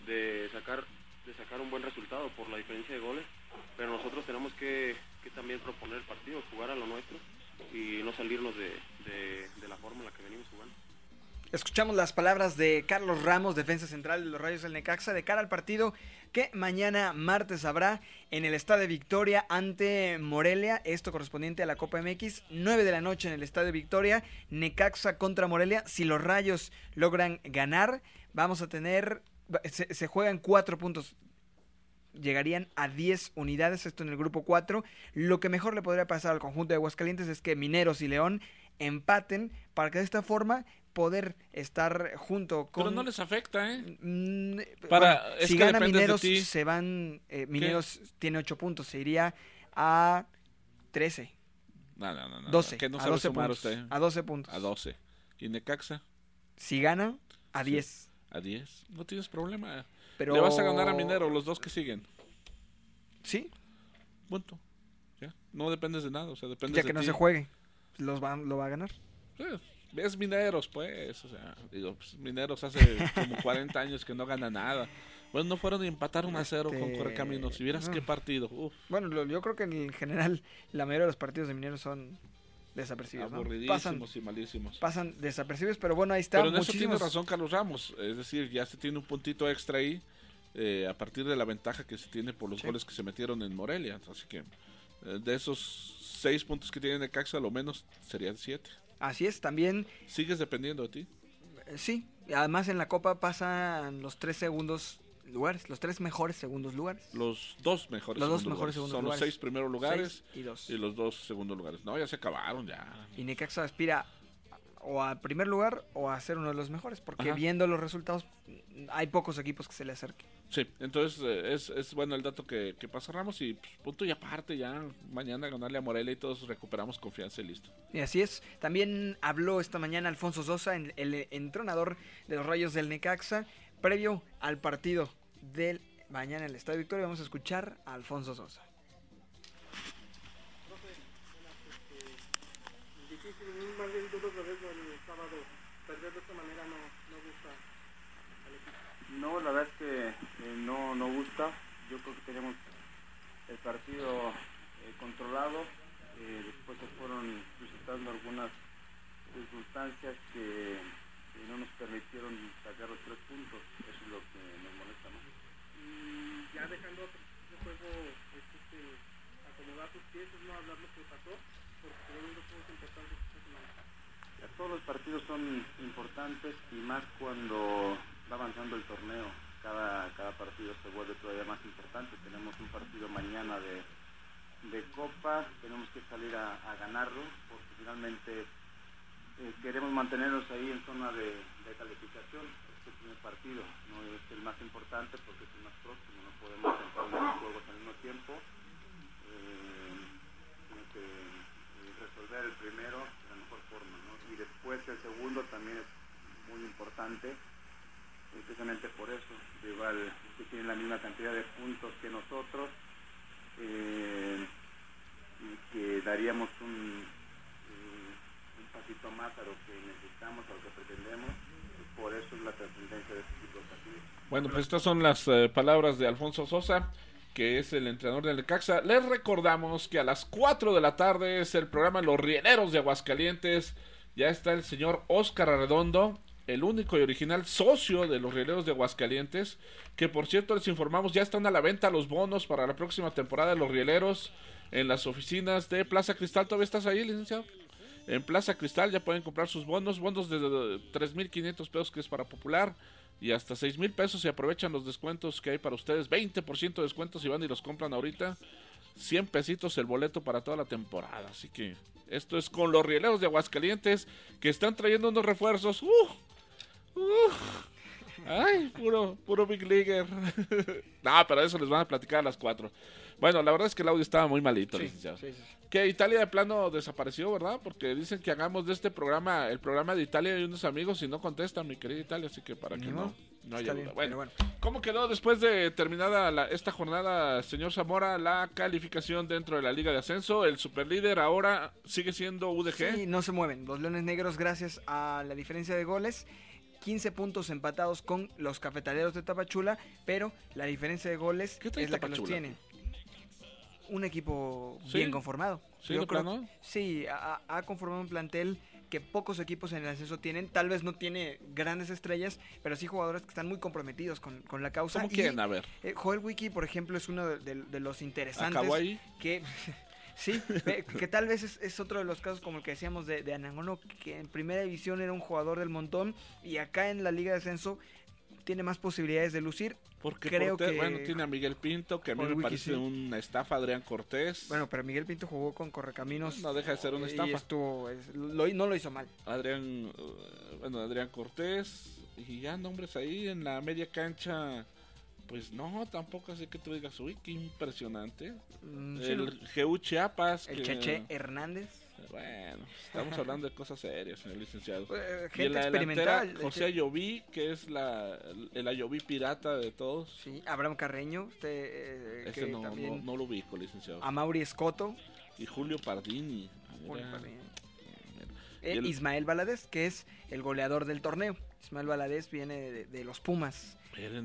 Speaker 40: de sacar de sacar un buen resultado por la diferencia de goles, pero nosotros tenemos que, que también proponer el partido, jugar a lo nuestro y no salirnos de, de, de la forma en la que venimos jugando.
Speaker 25: Escuchamos las palabras de Carlos Ramos, defensa central de los Rayos del Necaxa, de cara al partido que mañana martes habrá en el Estadio Victoria ante Morelia, esto correspondiente a la Copa MX, 9 de la noche en el Estadio Victoria, Necaxa contra Morelia. Si los Rayos logran ganar, vamos a tener, se, juegan cuatro puntos llegarían a 10 unidades, esto en el grupo 4. Lo que mejor le podría pasar al conjunto de Aguascalientes es que Mineros y León empaten para que de esta forma poder estar junto con...
Speaker 24: Pero no les afecta, ¿eh?
Speaker 25: Mm,
Speaker 24: Para-
Speaker 25: bueno, si gana
Speaker 24: de
Speaker 25: Mineros se van... eh, Mineros tiene 8 puntos, se iría a 13.
Speaker 24: No, no, no. no.
Speaker 25: 12,
Speaker 24: Que no
Speaker 25: a
Speaker 24: sabe
Speaker 25: 12
Speaker 24: sumar
Speaker 25: puntos,
Speaker 24: usted.
Speaker 25: a 12 puntos.
Speaker 24: A 12. ¿Y Necaxa?
Speaker 25: Si gana, a
Speaker 24: Sí,
Speaker 25: 10.
Speaker 24: A 10. No tienes problema.
Speaker 25: Pero-
Speaker 24: Le vas a ganar a Minero, los dos que siguen.
Speaker 25: Sí.
Speaker 24: Punto. Ya. No dependes de nada, o sea, dependes
Speaker 25: Ya
Speaker 24: de
Speaker 25: que no
Speaker 24: ti.
Speaker 25: se juegue, los va, lo va a ganar.
Speaker 24: Sí, Es Mineros, pues. O sea, digo, pues, Mineros hace como 40 años que no gana nada. Bueno, no fueron ni empataron a cero con
Speaker 25: Este,
Speaker 24: Correcaminos. Si vieras
Speaker 25: no.
Speaker 24: qué partido. Uf,
Speaker 25: Bueno, lo- yo creo que en general la mayoría de los partidos de Mineros son desapercibidos. ¿no?
Speaker 24: aburridísimos
Speaker 25: Pasan,
Speaker 24: y malísimos.
Speaker 25: pasan desapercibidos, pero bueno, ahí está.
Speaker 24: Pero en eso tiene
Speaker 25: muchísimos-
Speaker 24: razón Carlos Ramos. Es decir, ya se tiene un puntito extra ahí eh, a partir de la ventaja que se tiene por los goles que se metieron en Morelia. Así que eh, de esos seis puntos que tiene Necaxa, lo menos serían siete.
Speaker 25: Así es, también.
Speaker 24: ¿Sigues dependiendo de ti?
Speaker 25: eh, Sí, y además en la Copa pasan los tres segundos lugares, los tres mejores segundos lugares.
Speaker 24: Los dos mejores
Speaker 25: Los dos
Speaker 24: segundos
Speaker 25: mejores
Speaker 24: lugares.
Speaker 25: segundos
Speaker 24: Son
Speaker 25: lugares.
Speaker 24: los seis primeros lugares
Speaker 25: Seis y dos.
Speaker 24: los dos segundos lugares. No, ya se acabaron, ya.
Speaker 25: Y Necaxa aspira o al primer lugar o a ser uno de los mejores, porque
Speaker 24: Ajá.
Speaker 25: viendo los resultados hay pocos equipos que se le acerquen.
Speaker 24: Sí, entonces eh, es, es bueno el dato que, que pasa Ramos y pues, punto y aparte ya mañana ganarle a Morelia y todos recuperamos confianza y listo.
Speaker 25: Y así es. También habló esta mañana Alfonso Sosa, el, el entrenador de los Rayos del Necaxa, previo al partido del mañana en el Estadio Victoria. Vamos a escuchar a Alfonso Sosa.
Speaker 42: difícil, más bien duro de verlo el sábado. De esta manera no, no gusta al equipo.
Speaker 39: No, la verdad es que eh, no, no gusta. Yo creo que tenemos el partido eh, controlado. Eh, después se fueron suscitando algunas circunstancias que, que no nos permitieron sacar los tres puntos. Eso es lo que nos molesta, ¿no?
Speaker 42: Y ya dejando el juego es este, acomodar tus piezas, no hablar lo que pasó, porque ven dos juegos importantes
Speaker 39: todos los partidos son importantes y más cuando va avanzando el torneo. Cada, cada partido se vuelve todavía más importante. Tenemos un partido mañana de, de Copa, tenemos que salir a, ganarlo porque finalmente eh, queremos mantenernos ahí en zona de, de calificación. este primer partido. No es el más importante porque es el más próximo, no podemos enfrentar los juegos al mismo tiempo. Eh, tiene que eh, resolver el primero de la mejor forma, ¿no? Y después el segundo también es muy importante, precisamente por eso. Igual que tiene la misma cantidad de puntos que nosotros, eh, y que daríamos un, eh, un pasito más a lo que necesitamos, a lo que pretendemos. Por eso es la trascendencia de este tipo de partidos.
Speaker 24: Bueno, pues estas son las eh, palabras de Alfonso Sosa, que es el entrenador del Necaxa. Les recordamos que a las 4 de la tarde es el programa Los Rieleros de Aguascalientes. Ya está el señor Óscar Arredondo, el único y original socio de los Rieleros de Aguascalientes. Que por cierto, les informamos, ya están a la venta los bonos para la próxima temporada de los Rieleros en las oficinas de Plaza Cristal. ¿Todavía estás ahí, licenciado? En Plaza Cristal ya pueden comprar sus bonos, bonos de 3.500 pesos que es para popular y hasta 6.000 pesos y aprovechan los descuentos que hay para ustedes. 20% de descuentos si van y los compran ahorita. 100 pesitos el boleto para toda la temporada. Así que esto es con los rieleros de Aguascalientes que están trayendo unos refuerzos. ¡Uh! ¡Uh! Ay, puro, puro Big Leaguer. no, pero eso les van a platicar a las 4. Bueno, la verdad es que el audio estaba muy malito, licenciado.
Speaker 25: sí, sí.
Speaker 24: Que Italia de plano desapareció, ¿verdad? Porque dicen que hagamos de este programa, el programa de Italia y unos amigos y no contestan, mi querida Italia, así que para que
Speaker 25: No,
Speaker 24: no, no haya
Speaker 25: está
Speaker 24: duda.
Speaker 25: bien,
Speaker 24: Bueno. ¿cómo quedó después de terminada la- esta jornada, señor Zamora, la calificación dentro de la Liga de Ascenso? El superlíder ahora sigue siendo UDG.
Speaker 25: Sí, no se mueven. Los Leones Negros, gracias a la diferencia de goles, 15 puntos empatados con los Cafetaleros de Tapachula, pero la diferencia de goles es la que los tiene. Un equipo
Speaker 24: ¿Sí?
Speaker 25: bien conformado.
Speaker 24: ¿Sí,
Speaker 25: Yo creo-? Sí, ha, ha conformado un plantel que pocos equipos en el ascenso tienen. Tal vez no tiene grandes estrellas, pero sí jugadores que están muy comprometidos con, con la causa.
Speaker 24: ¿Cómo
Speaker 25: Y,
Speaker 24: quién? A ver.
Speaker 25: eh, Joel Wiki, por ejemplo, es uno de, de- de los interesantes.
Speaker 24: ¿Acabó ahí?
Speaker 25: Que, sí, que tal vez es, es otro de los casos como el que decíamos de, de Anangono, que en primera división era un jugador del montón y acá en la Liga de Ascenso tiene más posibilidades de lucir.
Speaker 24: Porque
Speaker 25: creo
Speaker 24: Cortés-
Speaker 25: que...
Speaker 24: bueno, tiene a Miguel Pinto, que a mí me
Speaker 25: Wiki,
Speaker 24: parece
Speaker 25: sí.
Speaker 24: una estafa, Adrián Cortés.
Speaker 25: Bueno, pero Miguel Pinto jugó con Correcaminos.
Speaker 24: No deja de ser una
Speaker 25: y
Speaker 24: estafa.
Speaker 25: estuvo- es- lo- no lo hizo mal.
Speaker 24: Adrián, eh, bueno, Adrián Cortés y ya nombres ahí en la media cancha. Pues no, tampoco así que tú digas, uy, qué impresionante.
Speaker 25: Mm, sí,
Speaker 24: el GU Chiapas.
Speaker 25: El
Speaker 24: que-
Speaker 25: Cheche Hernández.
Speaker 24: Bueno, estamos hablando de cosas serias, señor licenciado.
Speaker 25: Eh,
Speaker 24: y
Speaker 25: gente
Speaker 24: en la
Speaker 25: experimental,
Speaker 24: José
Speaker 25: que-
Speaker 24: Ayoví, que es la, el Ayoví pirata de todos.
Speaker 25: Sí, Abraham Carreño, usted, eh,
Speaker 24: Ese
Speaker 25: que
Speaker 24: no,
Speaker 25: también...
Speaker 24: no, no lo ubico, licenciado.
Speaker 25: A Mauri Escoto.
Speaker 24: Y Julio Pardini.
Speaker 25: Julio. Pardini.
Speaker 24: Y
Speaker 25: Eh,
Speaker 24: el-
Speaker 25: Ismael Valadez, que es el goleador del torneo. Ismael Valadez viene de, de los Pumas.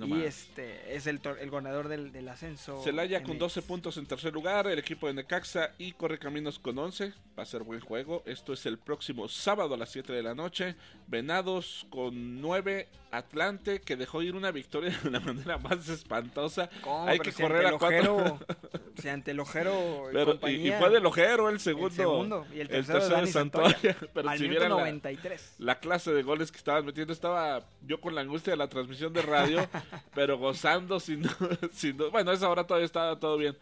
Speaker 25: Y este es el, el ganador del, del ascenso.
Speaker 24: Celaya con
Speaker 25: MX.
Speaker 24: 12 puntos en tercer lugar, el equipo de Necaxa y Correcaminos con 11. Va a ser buen juego. Esto es el próximo sábado a las 7 de la noche. Venados con 9. Atlante que dejó ir una victoria de la manera más espantosa. Hay que
Speaker 25: si
Speaker 24: correr a
Speaker 25: el
Speaker 24: cuatro.
Speaker 25: ojero- si ante el ojero y
Speaker 24: Pero- y, fue del ojero el segundo.
Speaker 25: El segundo, y el tercero de Dani
Speaker 24: Santoya.
Speaker 25: Santoya,
Speaker 24: Pero
Speaker 25: al
Speaker 24: si
Speaker 25: minuto
Speaker 24: vieran la-
Speaker 25: 93.
Speaker 24: La, clase de goles que estaban metiendo, estaba yo con la angustia de la transmisión de radio, pero gozando sin, sin duda. Bueno, esa hora todavía estaba todo bien.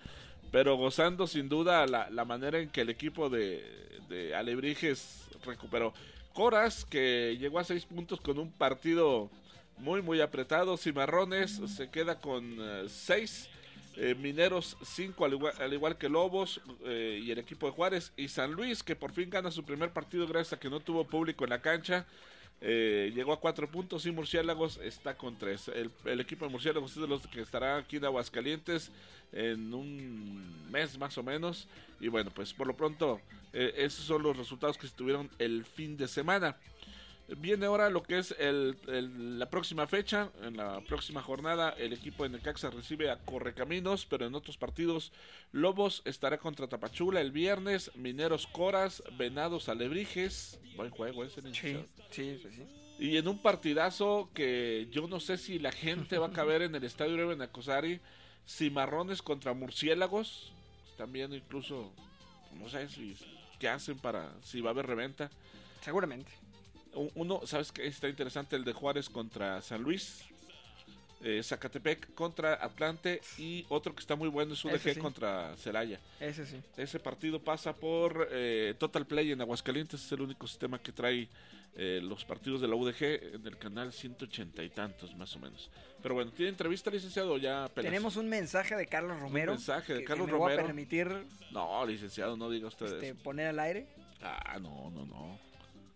Speaker 24: Pero gozando sin duda la, la manera en que el equipo de, de Alebrijes recuperó. Coras, que llegó a seis puntos con un partido muy, muy apretado. Cimarrones se queda con eh, seis. Eh, Mineros 5 al igual, al igual que Lobos eh, y el equipo de Juárez y San Luis que por fin gana su primer partido gracias a que no tuvo público en la cancha eh, llegó a cuatro puntos y Murciélagos está con tres. El, equipo de Murciélagos es de los que estará aquí en Aguascalientes en un mes más o menos. Y bueno pues por lo pronto eh, esos son los resultados que se tuvieron el fin de semana Viene ahora lo que es el, el- la próxima fecha. En la próxima jornada, el equipo de Necaxa recibe a Correcaminos, pero en otros partidos, Lobos estará contra Tapachula el viernes, Mineros Coras, Venados Alebrijes. Buen juego ese, licenciado.
Speaker 25: Sí, sí, sí.
Speaker 24: Y en un partidazo que yo no sé si la gente va a caber en el estadio de Benacosari, Cimarrones contra Murciélagos. También incluso, no sé si qué hacen para, si va a haber reventa.
Speaker 25: Seguramente.
Speaker 24: Un- Uno, ¿sabes qué? Está interesante el de Juárez contra San Luis. eh, Zacatepec contra Atlante y otro que está muy bueno es UDG
Speaker 25: sí.
Speaker 24: contra Celaya.
Speaker 25: Ese sí.
Speaker 24: Ese partido pasa por eh, Total Play en Aguascalientes, es el único sistema que trae eh, los partidos de la UDG en el canal 180 y tantos más o menos. Pero bueno, ¿tiene entrevista licenciado o ya apenas?
Speaker 25: Tenemos un mensaje de Carlos Romero.
Speaker 24: Un mensaje de
Speaker 25: que
Speaker 24: Carlos
Speaker 25: me voy a
Speaker 24: Romero.
Speaker 25: permitir
Speaker 24: No, licenciado, no diga usted
Speaker 25: este,
Speaker 24: eso.
Speaker 25: poner al aire.
Speaker 24: Ah, no, no, no.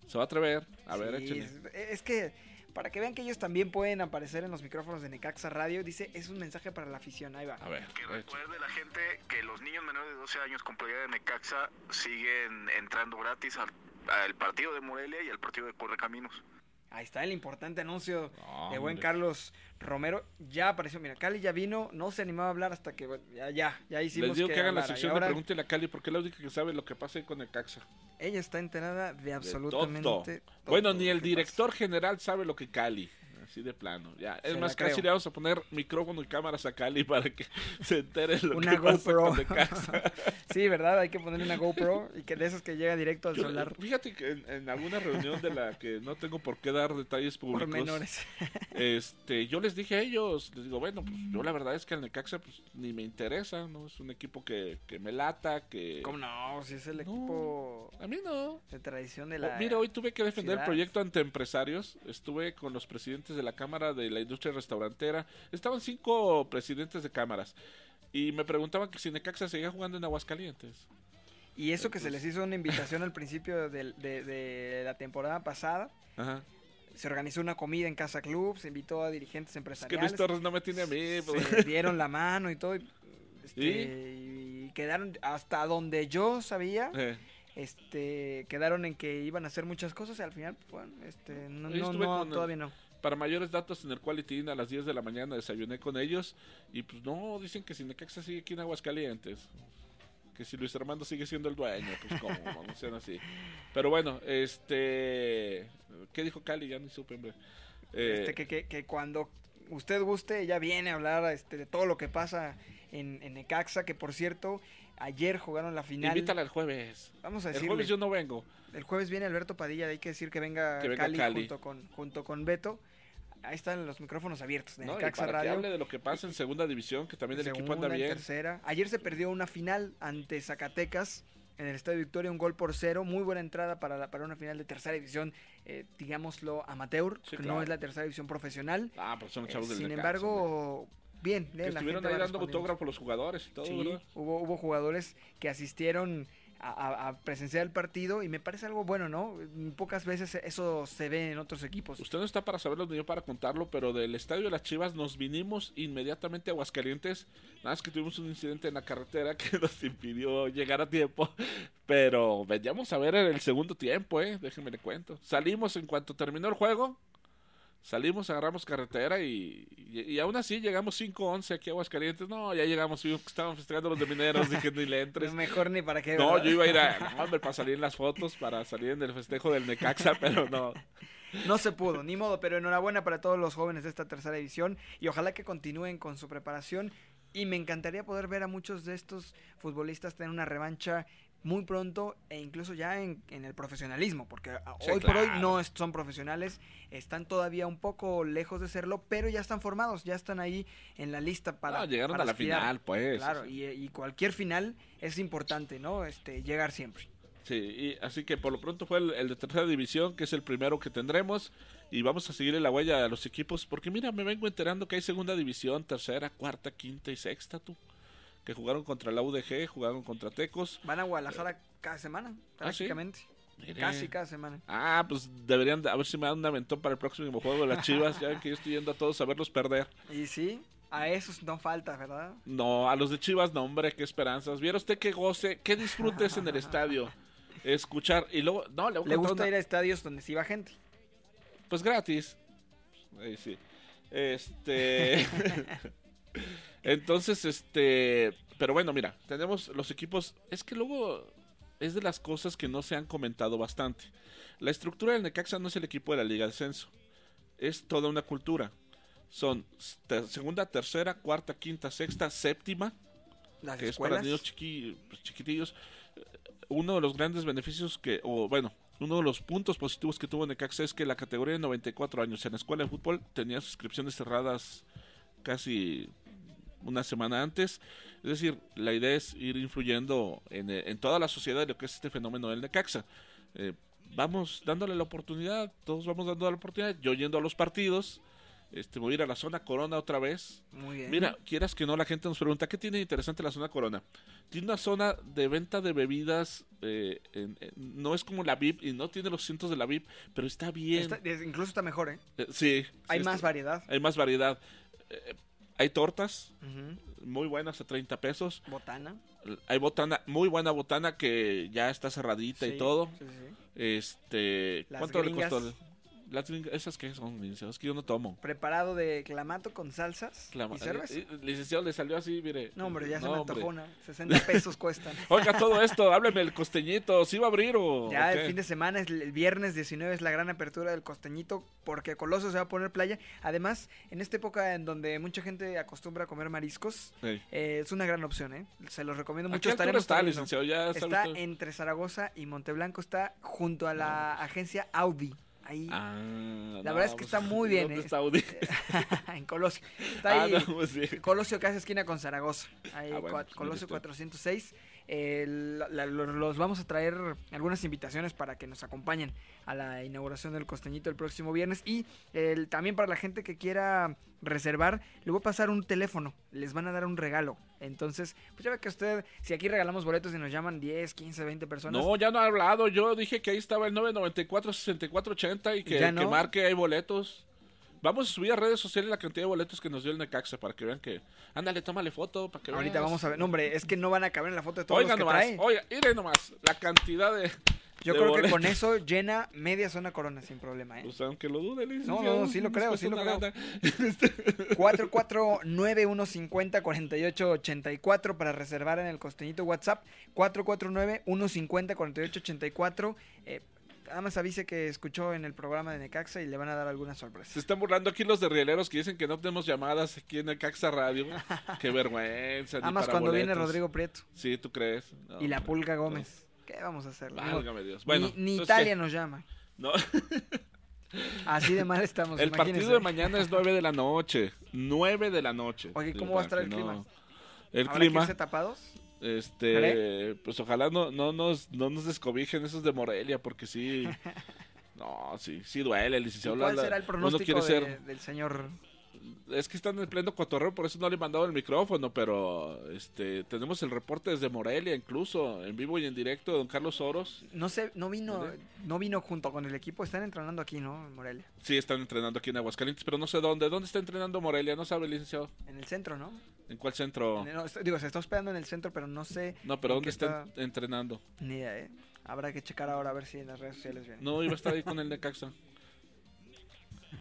Speaker 24: Se va a atrever. A ver,
Speaker 25: Sí, es, es que para que vean que ellos también pueden aparecer en los micrófonos de Necaxa Radio, dice, es un mensaje para la afición. Ahí va.
Speaker 24: A ver.
Speaker 43: Que recuerde la gente que los niños menores de 12 años con playera de Necaxa siguen entrando gratis al, al partido de Morelia y al partido de Correcaminos.
Speaker 25: Ahí está el importante anuncio de buen. Carlos Romero. Ya apareció, mira, Cali ya vino, no se animaba a hablar hasta que bueno, ya, ya, ya hicimos
Speaker 24: Les digo que, hagan la sección de Pregúntele a Cali porque es la única que sabe lo que pasa ahí con el Caxa.
Speaker 25: Ella está enterada de
Speaker 24: De
Speaker 25: absolutamente
Speaker 24: todo.
Speaker 25: todo
Speaker 24: Bueno, ni el
Speaker 25: que
Speaker 24: director general sabe lo que Cali. Así de plano. Ya. Es
Speaker 25: Se
Speaker 24: más, casi
Speaker 25: creo.
Speaker 24: le vamos a poner micrófono y cámaras a Cali para que se entere lo
Speaker 25: Una
Speaker 24: que pasa
Speaker 25: GoPro.
Speaker 24: con Necaxa.
Speaker 25: sí, ¿verdad? Hay que ponerle una GoPro y que de esas que llega directo al
Speaker 24: Yo-
Speaker 25: celular.
Speaker 24: Fíjate que en, en alguna reunión de la que no tengo por qué dar detalles públicos. Este, yo les dije a ellos, les digo, bueno, pues yo la verdad es que el Necaxa pues ni me interesa, ¿no? Es un equipo que, que me lata, que...
Speaker 25: ¿Cómo no? Si es el equipo
Speaker 24: a mí no.
Speaker 25: de tradición de
Speaker 24: Oh,
Speaker 25: la
Speaker 24: Mira, hoy tuve que defender el proyecto ante empresarios. Estuve con los presidentes de la Cámara de la Industria Restaurantera. Estaban cinco presidentes de cámaras. Y me preguntaban que si Necaxa seguía jugando en Aguascalientes.
Speaker 25: Y eso que se les hizo una invitación al principio del- de, de la temporada pasada.
Speaker 24: Ajá.
Speaker 25: Se organizó una comida en Casa Club, se invitó a dirigentes
Speaker 24: Es que
Speaker 25: empresariales.
Speaker 24: Luis Torres no me tiene a mí. pues.
Speaker 25: se dieron la mano y todo. y, este, y quedaron hasta donde yo sabía.
Speaker 24: Eh.
Speaker 25: Este, quedaron en que iban a hacer muchas cosas y al final, bueno, este, no, no, no,
Speaker 24: el-
Speaker 25: todavía no.
Speaker 24: Para mayores datos en el Quality Inn a las 10 de la mañana desayuné con ellos. Y pues no, dicen que si Necaxa sigue aquí en Aguascalientes. Que si Luis Armando sigue siendo el dueño, pues cómo, no sean así. Pero bueno, este... ¿Qué dijo Cali? Ya ni supe, hombre. Eh,
Speaker 25: Este, que, que, que cuando usted guste, ella viene a hablar este, de todo lo que pasa en, en Necaxa, que por cierto, ayer jugaron la final.
Speaker 24: Invítala el jueves.
Speaker 25: Vamos a
Speaker 24: El
Speaker 25: decirle.
Speaker 24: jueves yo no vengo.
Speaker 25: El jueves viene Alberto Padilla, hay que decir que venga,
Speaker 24: Que venga
Speaker 25: Cali,
Speaker 24: Cali.
Speaker 25: Junto, con, junto con Beto. Ahí están los micrófonos abiertos de
Speaker 24: ¿no? Y para que
Speaker 25: Radio.
Speaker 24: hable de lo que pasa en segunda división, que también el equipo anda bien.
Speaker 25: tercera. Ayer se perdió una final ante Zacatecas en el Estadio Victoria, un gol por cero. Muy buena entrada para, la- para una final de tercera división, eh, digámoslo, amateur, que
Speaker 24: claro.
Speaker 25: no es la tercera división profesional.
Speaker 24: Ah, pero son
Speaker 25: Eh,
Speaker 24: chavos del
Speaker 25: sin embargo, bien.
Speaker 24: Que
Speaker 25: eh, la
Speaker 24: estuvieron
Speaker 25: gente
Speaker 24: ahí dando autógrafos los jugadores y todo,
Speaker 25: Sí, hubo, hubo jugadores que asistieron a- presenciar el partido y me parece algo bueno, ¿no? Pocas veces eso se ve en otros equipos.
Speaker 24: Usted no está para saberlo ni yo para contarlo, pero del estadio de las Chivas nos vinimos inmediatamente a Aguascalientes. Nada más que tuvimos un incidente en la carretera que nos impidió llegar a tiempo. Pero veníamos a ver en el segundo tiempo, ¿eh? Déjenme le cuento. Salimos en cuanto terminó el juego. Salimos, agarramos carretera y, y, y aún así llegamos 5-11 aquí a Aguascalientes. No, ya llegamos, vimos que estaban festejando los de mineros. dije, ni le entres.
Speaker 25: Mejor ni para qué.
Speaker 24: No,
Speaker 25: ¿verdad?
Speaker 24: yo iba a ir a, no, hombre, para salir en las fotos, para salir en el festejo del Necaxa, pero no.
Speaker 25: No se pudo, ni modo, pero enhorabuena para todos los jóvenes de esta tercera división y ojalá que continúen con su preparación y me encantaría poder ver a muchos de estos futbolistas tener una revancha muy pronto e incluso ya en, en el profesionalismo, porque a-
Speaker 24: Sí,
Speaker 25: hoy por hoy no son profesionales, están todavía un poco lejos de serlo, pero ya están formados, ya están ahí en la lista para...
Speaker 24: No, llegaron
Speaker 25: para
Speaker 24: a la
Speaker 25: aspirar.
Speaker 24: final, pues.
Speaker 25: Claro, y, y cualquier final es importante, ¿no? Este, llegar siempre.
Speaker 24: Sí, y así que por lo pronto fue el, el de tercera división, que es el primero que tendremos. Y vamos a seguirle la huella a los equipos, porque mira, me vengo enterando que hay segunda división, tercera, cuarta, quinta y sexta, tú. Que jugaron contra la UDG, jugaron contra Tecos.
Speaker 25: Van a Guadalajara cada semana,
Speaker 24: ¿Ah, sí?
Speaker 25: prácticamente.
Speaker 24: Mire.
Speaker 25: Casi cada semana.
Speaker 24: Ah, pues deberían, de- a ver si me dan un aventón para el próximo juego de las Chivas. ya ven que yo estoy yendo a todos a verlos perder.
Speaker 25: Y sí, a esos no falta, ¿verdad?
Speaker 24: No, a los de Chivas, no, hombre, qué esperanzas. ¿Viera usted qué goce, qué disfrutes en el estadio? Escuchar y luego, no, le
Speaker 25: Le gusta
Speaker 24: una-
Speaker 25: ir a estadios donde sí va gente.
Speaker 24: Pues gratis. Ahí sí. Este. Entonces, este. Pero bueno, mira, tenemos los equipos. Es que luego es de las cosas que no se han comentado bastante. La estructura del Necaxa no es el equipo de la Liga de Ascenso. Es toda una cultura. Son ter- segunda, tercera, cuarta, quinta, sexta, séptima.
Speaker 25: Las
Speaker 24: que es para niños chiqui- pues, chiquitillos. Uno de los grandes beneficios que, o bueno, uno de los puntos positivos que tuvo Necaxa es que la categoría de 94 años en la escuela de fútbol tenía suscripciones cerradas casi una semana antes. Es decir, la idea es ir influyendo en, eh, en toda la sociedad de lo que es este fenómeno del Necaxa. Eh, vamos dándole la oportunidad, todos vamos dando la oportunidad, yo yendo a los partidos, este, voy a ir a la zona Corona otra vez.
Speaker 25: Muy bien.
Speaker 24: Mira, quieras que no, la gente nos pregunta, ¿qué tiene interesante la zona Corona? Tiene una zona de venta de bebidas, eh, en- en- no es como la VIP y no tiene los cientos de la VIP, pero está bien.
Speaker 25: Está- incluso está mejor, ¿eh?
Speaker 24: Eh, sí.
Speaker 25: Hay
Speaker 24: sí,
Speaker 25: más
Speaker 24: está-
Speaker 25: variedad.
Speaker 24: Hay más variedad. Eh, hay tortas muy buenas a 30 pesos.
Speaker 25: Botana.
Speaker 24: Hay botana, muy buena botana que ya está cerradita
Speaker 25: Sí,
Speaker 24: y todo.
Speaker 25: sí, sí.
Speaker 24: Este,
Speaker 25: Las
Speaker 24: ¿cuánto
Speaker 25: gringas.
Speaker 24: le costó? Las esas que son, licenciado, es que yo no tomo.
Speaker 25: Preparado de clamato con salsas
Speaker 24: Clama-
Speaker 25: y cerveza.
Speaker 24: eh, eh, licenciado le salió así, mire.
Speaker 25: No, hombre, ya se me antojó una. 60 pesos cuestan.
Speaker 24: Oiga, todo esto, hábleme el costeñito, ¿sí va a abrir o
Speaker 25: Ya el fin de semana, es el viernes 19 es la gran apertura del costeñito porque Coloso se va a poner playa. Además, en esta época en donde mucha gente acostumbra a comer mariscos,
Speaker 24: Sí.
Speaker 25: eh, es una gran opción, ¿eh? Se los recomiendo
Speaker 24: ¿A
Speaker 25: mucho. Estaremos
Speaker 24: está, licenciado? Ya
Speaker 25: está entre Zaragoza y Monteblanco, está junto a la agencia Audi. Ahí.
Speaker 24: Ah,
Speaker 25: la
Speaker 24: no,
Speaker 25: verdad es que
Speaker 24: pues,
Speaker 25: está muy bien.
Speaker 24: ¿dónde
Speaker 25: ¿eh?
Speaker 24: está Audi?
Speaker 25: en Colosio. Está
Speaker 24: Ah,
Speaker 25: ahí.
Speaker 24: no, pues sí.
Speaker 25: Colosio casi esquina con Zaragoza. Ahí,
Speaker 24: Ah, bueno, pues,
Speaker 25: Colosio
Speaker 24: mire usted.
Speaker 25: 406. Eh, la- la- lo- los vamos a traer algunas invitaciones para que nos acompañen a la inauguración del Costeñito el próximo viernes. Y el- también para la gente que quiera reservar, le voy a pasar un teléfono. Les van a dar un regalo. Entonces, pues ya ve que usted, si aquí regalamos boletos y nos llaman 10, 15, 20 personas.
Speaker 24: No, ya no ha hablado. Yo dije que ahí estaba el 994-6480 y que,
Speaker 25: ¿Ya
Speaker 24: que
Speaker 25: no?
Speaker 24: marque hay boletos. Vamos a subir a redes sociales la cantidad de boletos que nos dio el Necaxa para que vean que. Ándale, tómale foto para que vean.
Speaker 25: Ahorita vamos a ver. No, hombre, es que no van a caber en la foto de todos
Speaker 24: Oiga
Speaker 25: los que
Speaker 24: nomás,
Speaker 25: trae.
Speaker 24: oiga, miren nomás la cantidad de.
Speaker 25: Yo creo que con eso llena media zona corona sin problema, ¿eh?
Speaker 24: Pues aunque lo dude,
Speaker 25: No,
Speaker 24: licenciado,
Speaker 25: no, no, sí lo creo, sí lo creo.
Speaker 24: lana.
Speaker 25: 449-150-4884 para reservar en el costeñito WhatsApp. 449-150-4884. Eh, nada más avise que escuchó en el programa de Necaxa y le van a dar algunas sorpresas.
Speaker 24: Se están burlando aquí los de Rieleros que dicen que no tenemos llamadas aquí en Necaxa Radio. Qué vergüenza.
Speaker 25: Nada más cuando viene. Rodrigo Prieto
Speaker 24: Sí, ¿tú crees? No,
Speaker 25: y la. Pulga Gómez. ¿Qué vamos a hacer?
Speaker 24: Válgame Dios. Bueno,
Speaker 25: ni, ni Italia
Speaker 24: ¿qué?
Speaker 25: nos llama.
Speaker 24: No.
Speaker 25: Así de mal estamos.
Speaker 24: El partido
Speaker 25: imagínense.
Speaker 24: de mañana es 9 de la noche. 9 de la noche.
Speaker 25: Oye, ¿cómo va a estar el
Speaker 24: que
Speaker 25: clima?
Speaker 24: El
Speaker 25: ¿Habrá que
Speaker 24: clima.
Speaker 25: irse tapados?
Speaker 24: Este, pues ojalá no, no, nos, no nos descobijen esos de Morelia, porque sí. No, sí, sí duele,
Speaker 25: ¿Y
Speaker 24: licenciado.
Speaker 25: cuál
Speaker 24: La-
Speaker 25: será el pronóstico
Speaker 24: quiere
Speaker 25: de-
Speaker 24: ser-
Speaker 25: del señor?
Speaker 24: Es que están en pleno cotorreo, por eso no le he mandado el micrófono, pero este tenemos el reporte desde Morelia, incluso en vivo y en directo de don Carlos Oros.
Speaker 25: No sé, no vino, no vino junto con el equipo, están entrenando aquí, ¿no? En Morelia.
Speaker 24: Sí, están entrenando aquí en Aguascalientes, pero no sé dónde. ¿Dónde está entrenando Morelia? No sabe, licenciado.
Speaker 25: En el centro, ¿no?
Speaker 24: ¿En cuál centro?
Speaker 25: En el- no, está- digo, se está hospedando en el centro, pero no sé.
Speaker 24: No, pero
Speaker 25: en
Speaker 24: ¿dónde
Speaker 25: qué
Speaker 24: está entrenando?
Speaker 25: Ni idea, ¿eh? Habrá que checar ahora a ver si en las redes sociales viene.
Speaker 24: No, iba a estar ahí con el Necaxa.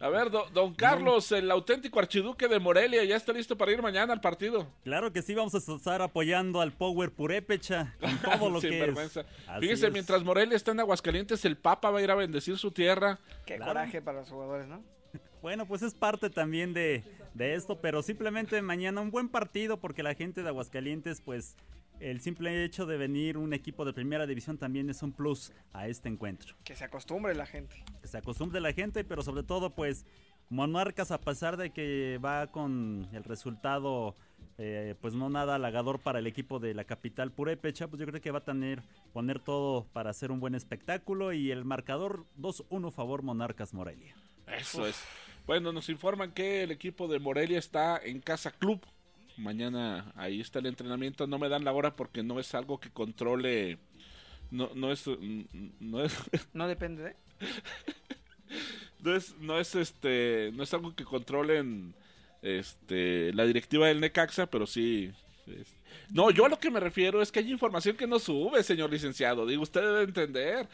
Speaker 24: A ver, do- don Carlos, el auténtico archiduque de Morelia, ya está listo para ir mañana al partido.
Speaker 44: Claro que sí, vamos a estar apoyando al Power Purépecha con todo lo
Speaker 24: Sin
Speaker 44: que
Speaker 24: vergüenza.
Speaker 44: es.
Speaker 24: Fíjese,
Speaker 44: es.
Speaker 24: mientras Morelia está en Aguascalientes, el Papa va a ir a bendecir su tierra.
Speaker 25: Qué
Speaker 44: Claro.
Speaker 25: coraje para los jugadores, ¿no?
Speaker 44: Bueno, pues es parte también de, de esto, pero simplemente mañana un buen partido porque la gente de Aguascalientes, pues el simple hecho de venir un equipo de primera división también es un plus a este encuentro.
Speaker 25: Que se acostumbre la gente.
Speaker 44: Que se acostumbre la gente, pero sobre todo pues Monarcas a pesar de que va con el resultado eh, pues no nada halagador para el equipo de la capital Purépecha, pues yo creo que va a tener poner todo para hacer un buen espectáculo y el marcador 2-1 favor Monarcas Morelia.
Speaker 24: Eso es. Bueno, nos informan que el equipo de Morelia está en Casa Club. Mañana ahí está el entrenamiento. No me dan la hora porque no es algo que controle. No, no es. mm, No es.
Speaker 25: No depende de.
Speaker 24: no es, no es este, no es algo que controlen este la directiva del Necaxa, pero sí. es- No, yo a lo que me refiero es que hay información que no sube, señor licenciado. Digo, usted debe entender.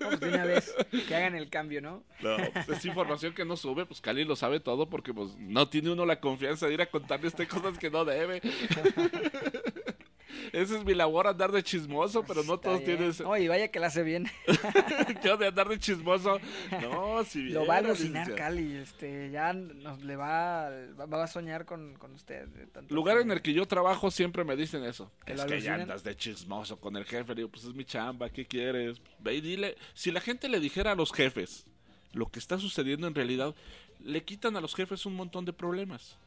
Speaker 25: Vamos de una vez que hagan el cambio, ¿no?
Speaker 24: No, pues es información que no sube, pues Cali lo sabe todo porque pues no tiene uno la confianza de ir a contarle a usted cosas que no debe. Esa es mi labor, andar de chismoso, pero no todos
Speaker 25: Bien.
Speaker 24: tienen ese-
Speaker 25: No, y vaya que la hace bien.
Speaker 24: Yo de andar de chismoso. No, si
Speaker 25: Lo va a alucinar. Cali, este, ya nos le va, va, va a soñar con, con usted. tanto
Speaker 24: Lugar
Speaker 25: que-
Speaker 24: en el que yo trabajo siempre me dicen eso.
Speaker 25: ¿Que
Speaker 24: es que ya andas de chismoso con el jefe. Le digo, pues es mi chamba, ¿qué quieres? Ve y dile. Si la gente le dijera a los jefes lo que está sucediendo en realidad, le quitan a los jefes un montón de problemas.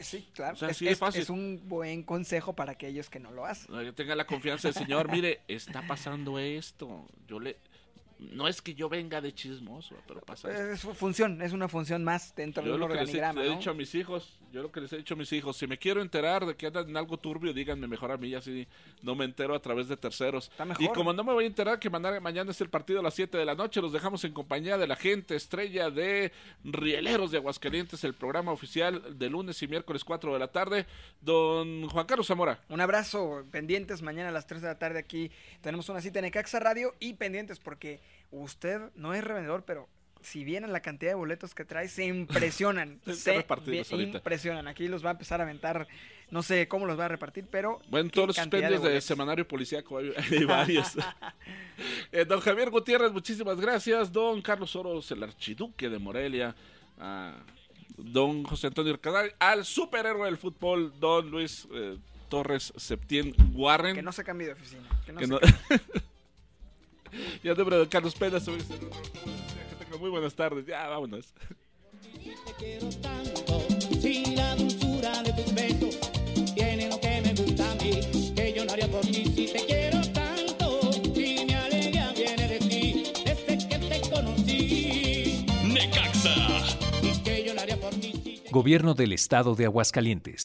Speaker 25: Sí, claro.
Speaker 24: O sea,
Speaker 25: es,
Speaker 24: de
Speaker 25: es-
Speaker 24: fácil.
Speaker 25: es un buen consejo para aquellos que no lo hacen.
Speaker 24: Tenga la confianza del señor. Mire, está pasando esto. Yo le. No es que yo venga de chismoso, pero pasa.
Speaker 25: Es su función, es una función más dentro
Speaker 24: Yo
Speaker 25: del
Speaker 24: lo que les he,
Speaker 25: organigrama,
Speaker 24: dicho a mis hijos, yo lo que les he dicho a mis hijos, si me quiero enterar de que andan en algo turbio, díganme mejor a mí, así no me entero a través de terceros.
Speaker 25: mejor.
Speaker 24: Y como no me voy a enterar que mañana, mañana es el partido a las 7 de la noche, los dejamos en compañía de la gente estrella de Rieleros de Aguascalientes, el programa oficial de lunes y miércoles 4 de la tarde. Don Juan Carlos Zamora.
Speaker 25: Un abrazo, pendientes mañana a las 3 de la tarde aquí. Tenemos una cita en Ecaxa Radio y pendientes porque usted no es revendedor, pero si vieran la cantidad de boletos que trae, se impresionan. Se
Speaker 24: ahorita.
Speaker 25: impresionan. Aquí los va a empezar a aventar, no sé cómo los va a repartir, pero...
Speaker 24: Bueno, todos los expendios de, semanario policíaco hay, hay varios. Eh, don Javier Gutiérrez, muchísimas gracias. Don Carlos Oros, el archiduque de Morelia. Ah, don José Antonio Arcadal, al superhéroe del fútbol, don Luis eh, Torres Septién Warren.
Speaker 25: Que no se cambie de oficina. Que no
Speaker 24: Que
Speaker 25: se
Speaker 24: no-
Speaker 25: cambie.
Speaker 24: y a nombre de Carlos Pena, este- que tengan muy buenas tardes. Ya, vámonos.
Speaker 23: Si la dulzura de tus besos tiene lo que me gusta a mí, que yo no haría por ti si te quiero tanto. Si mi alegría viene de ti, desde que te conocí.
Speaker 22: Necaxa.
Speaker 23: Y que yo no haría por ti si
Speaker 2: Gobierno del Estado de Aguascalientes.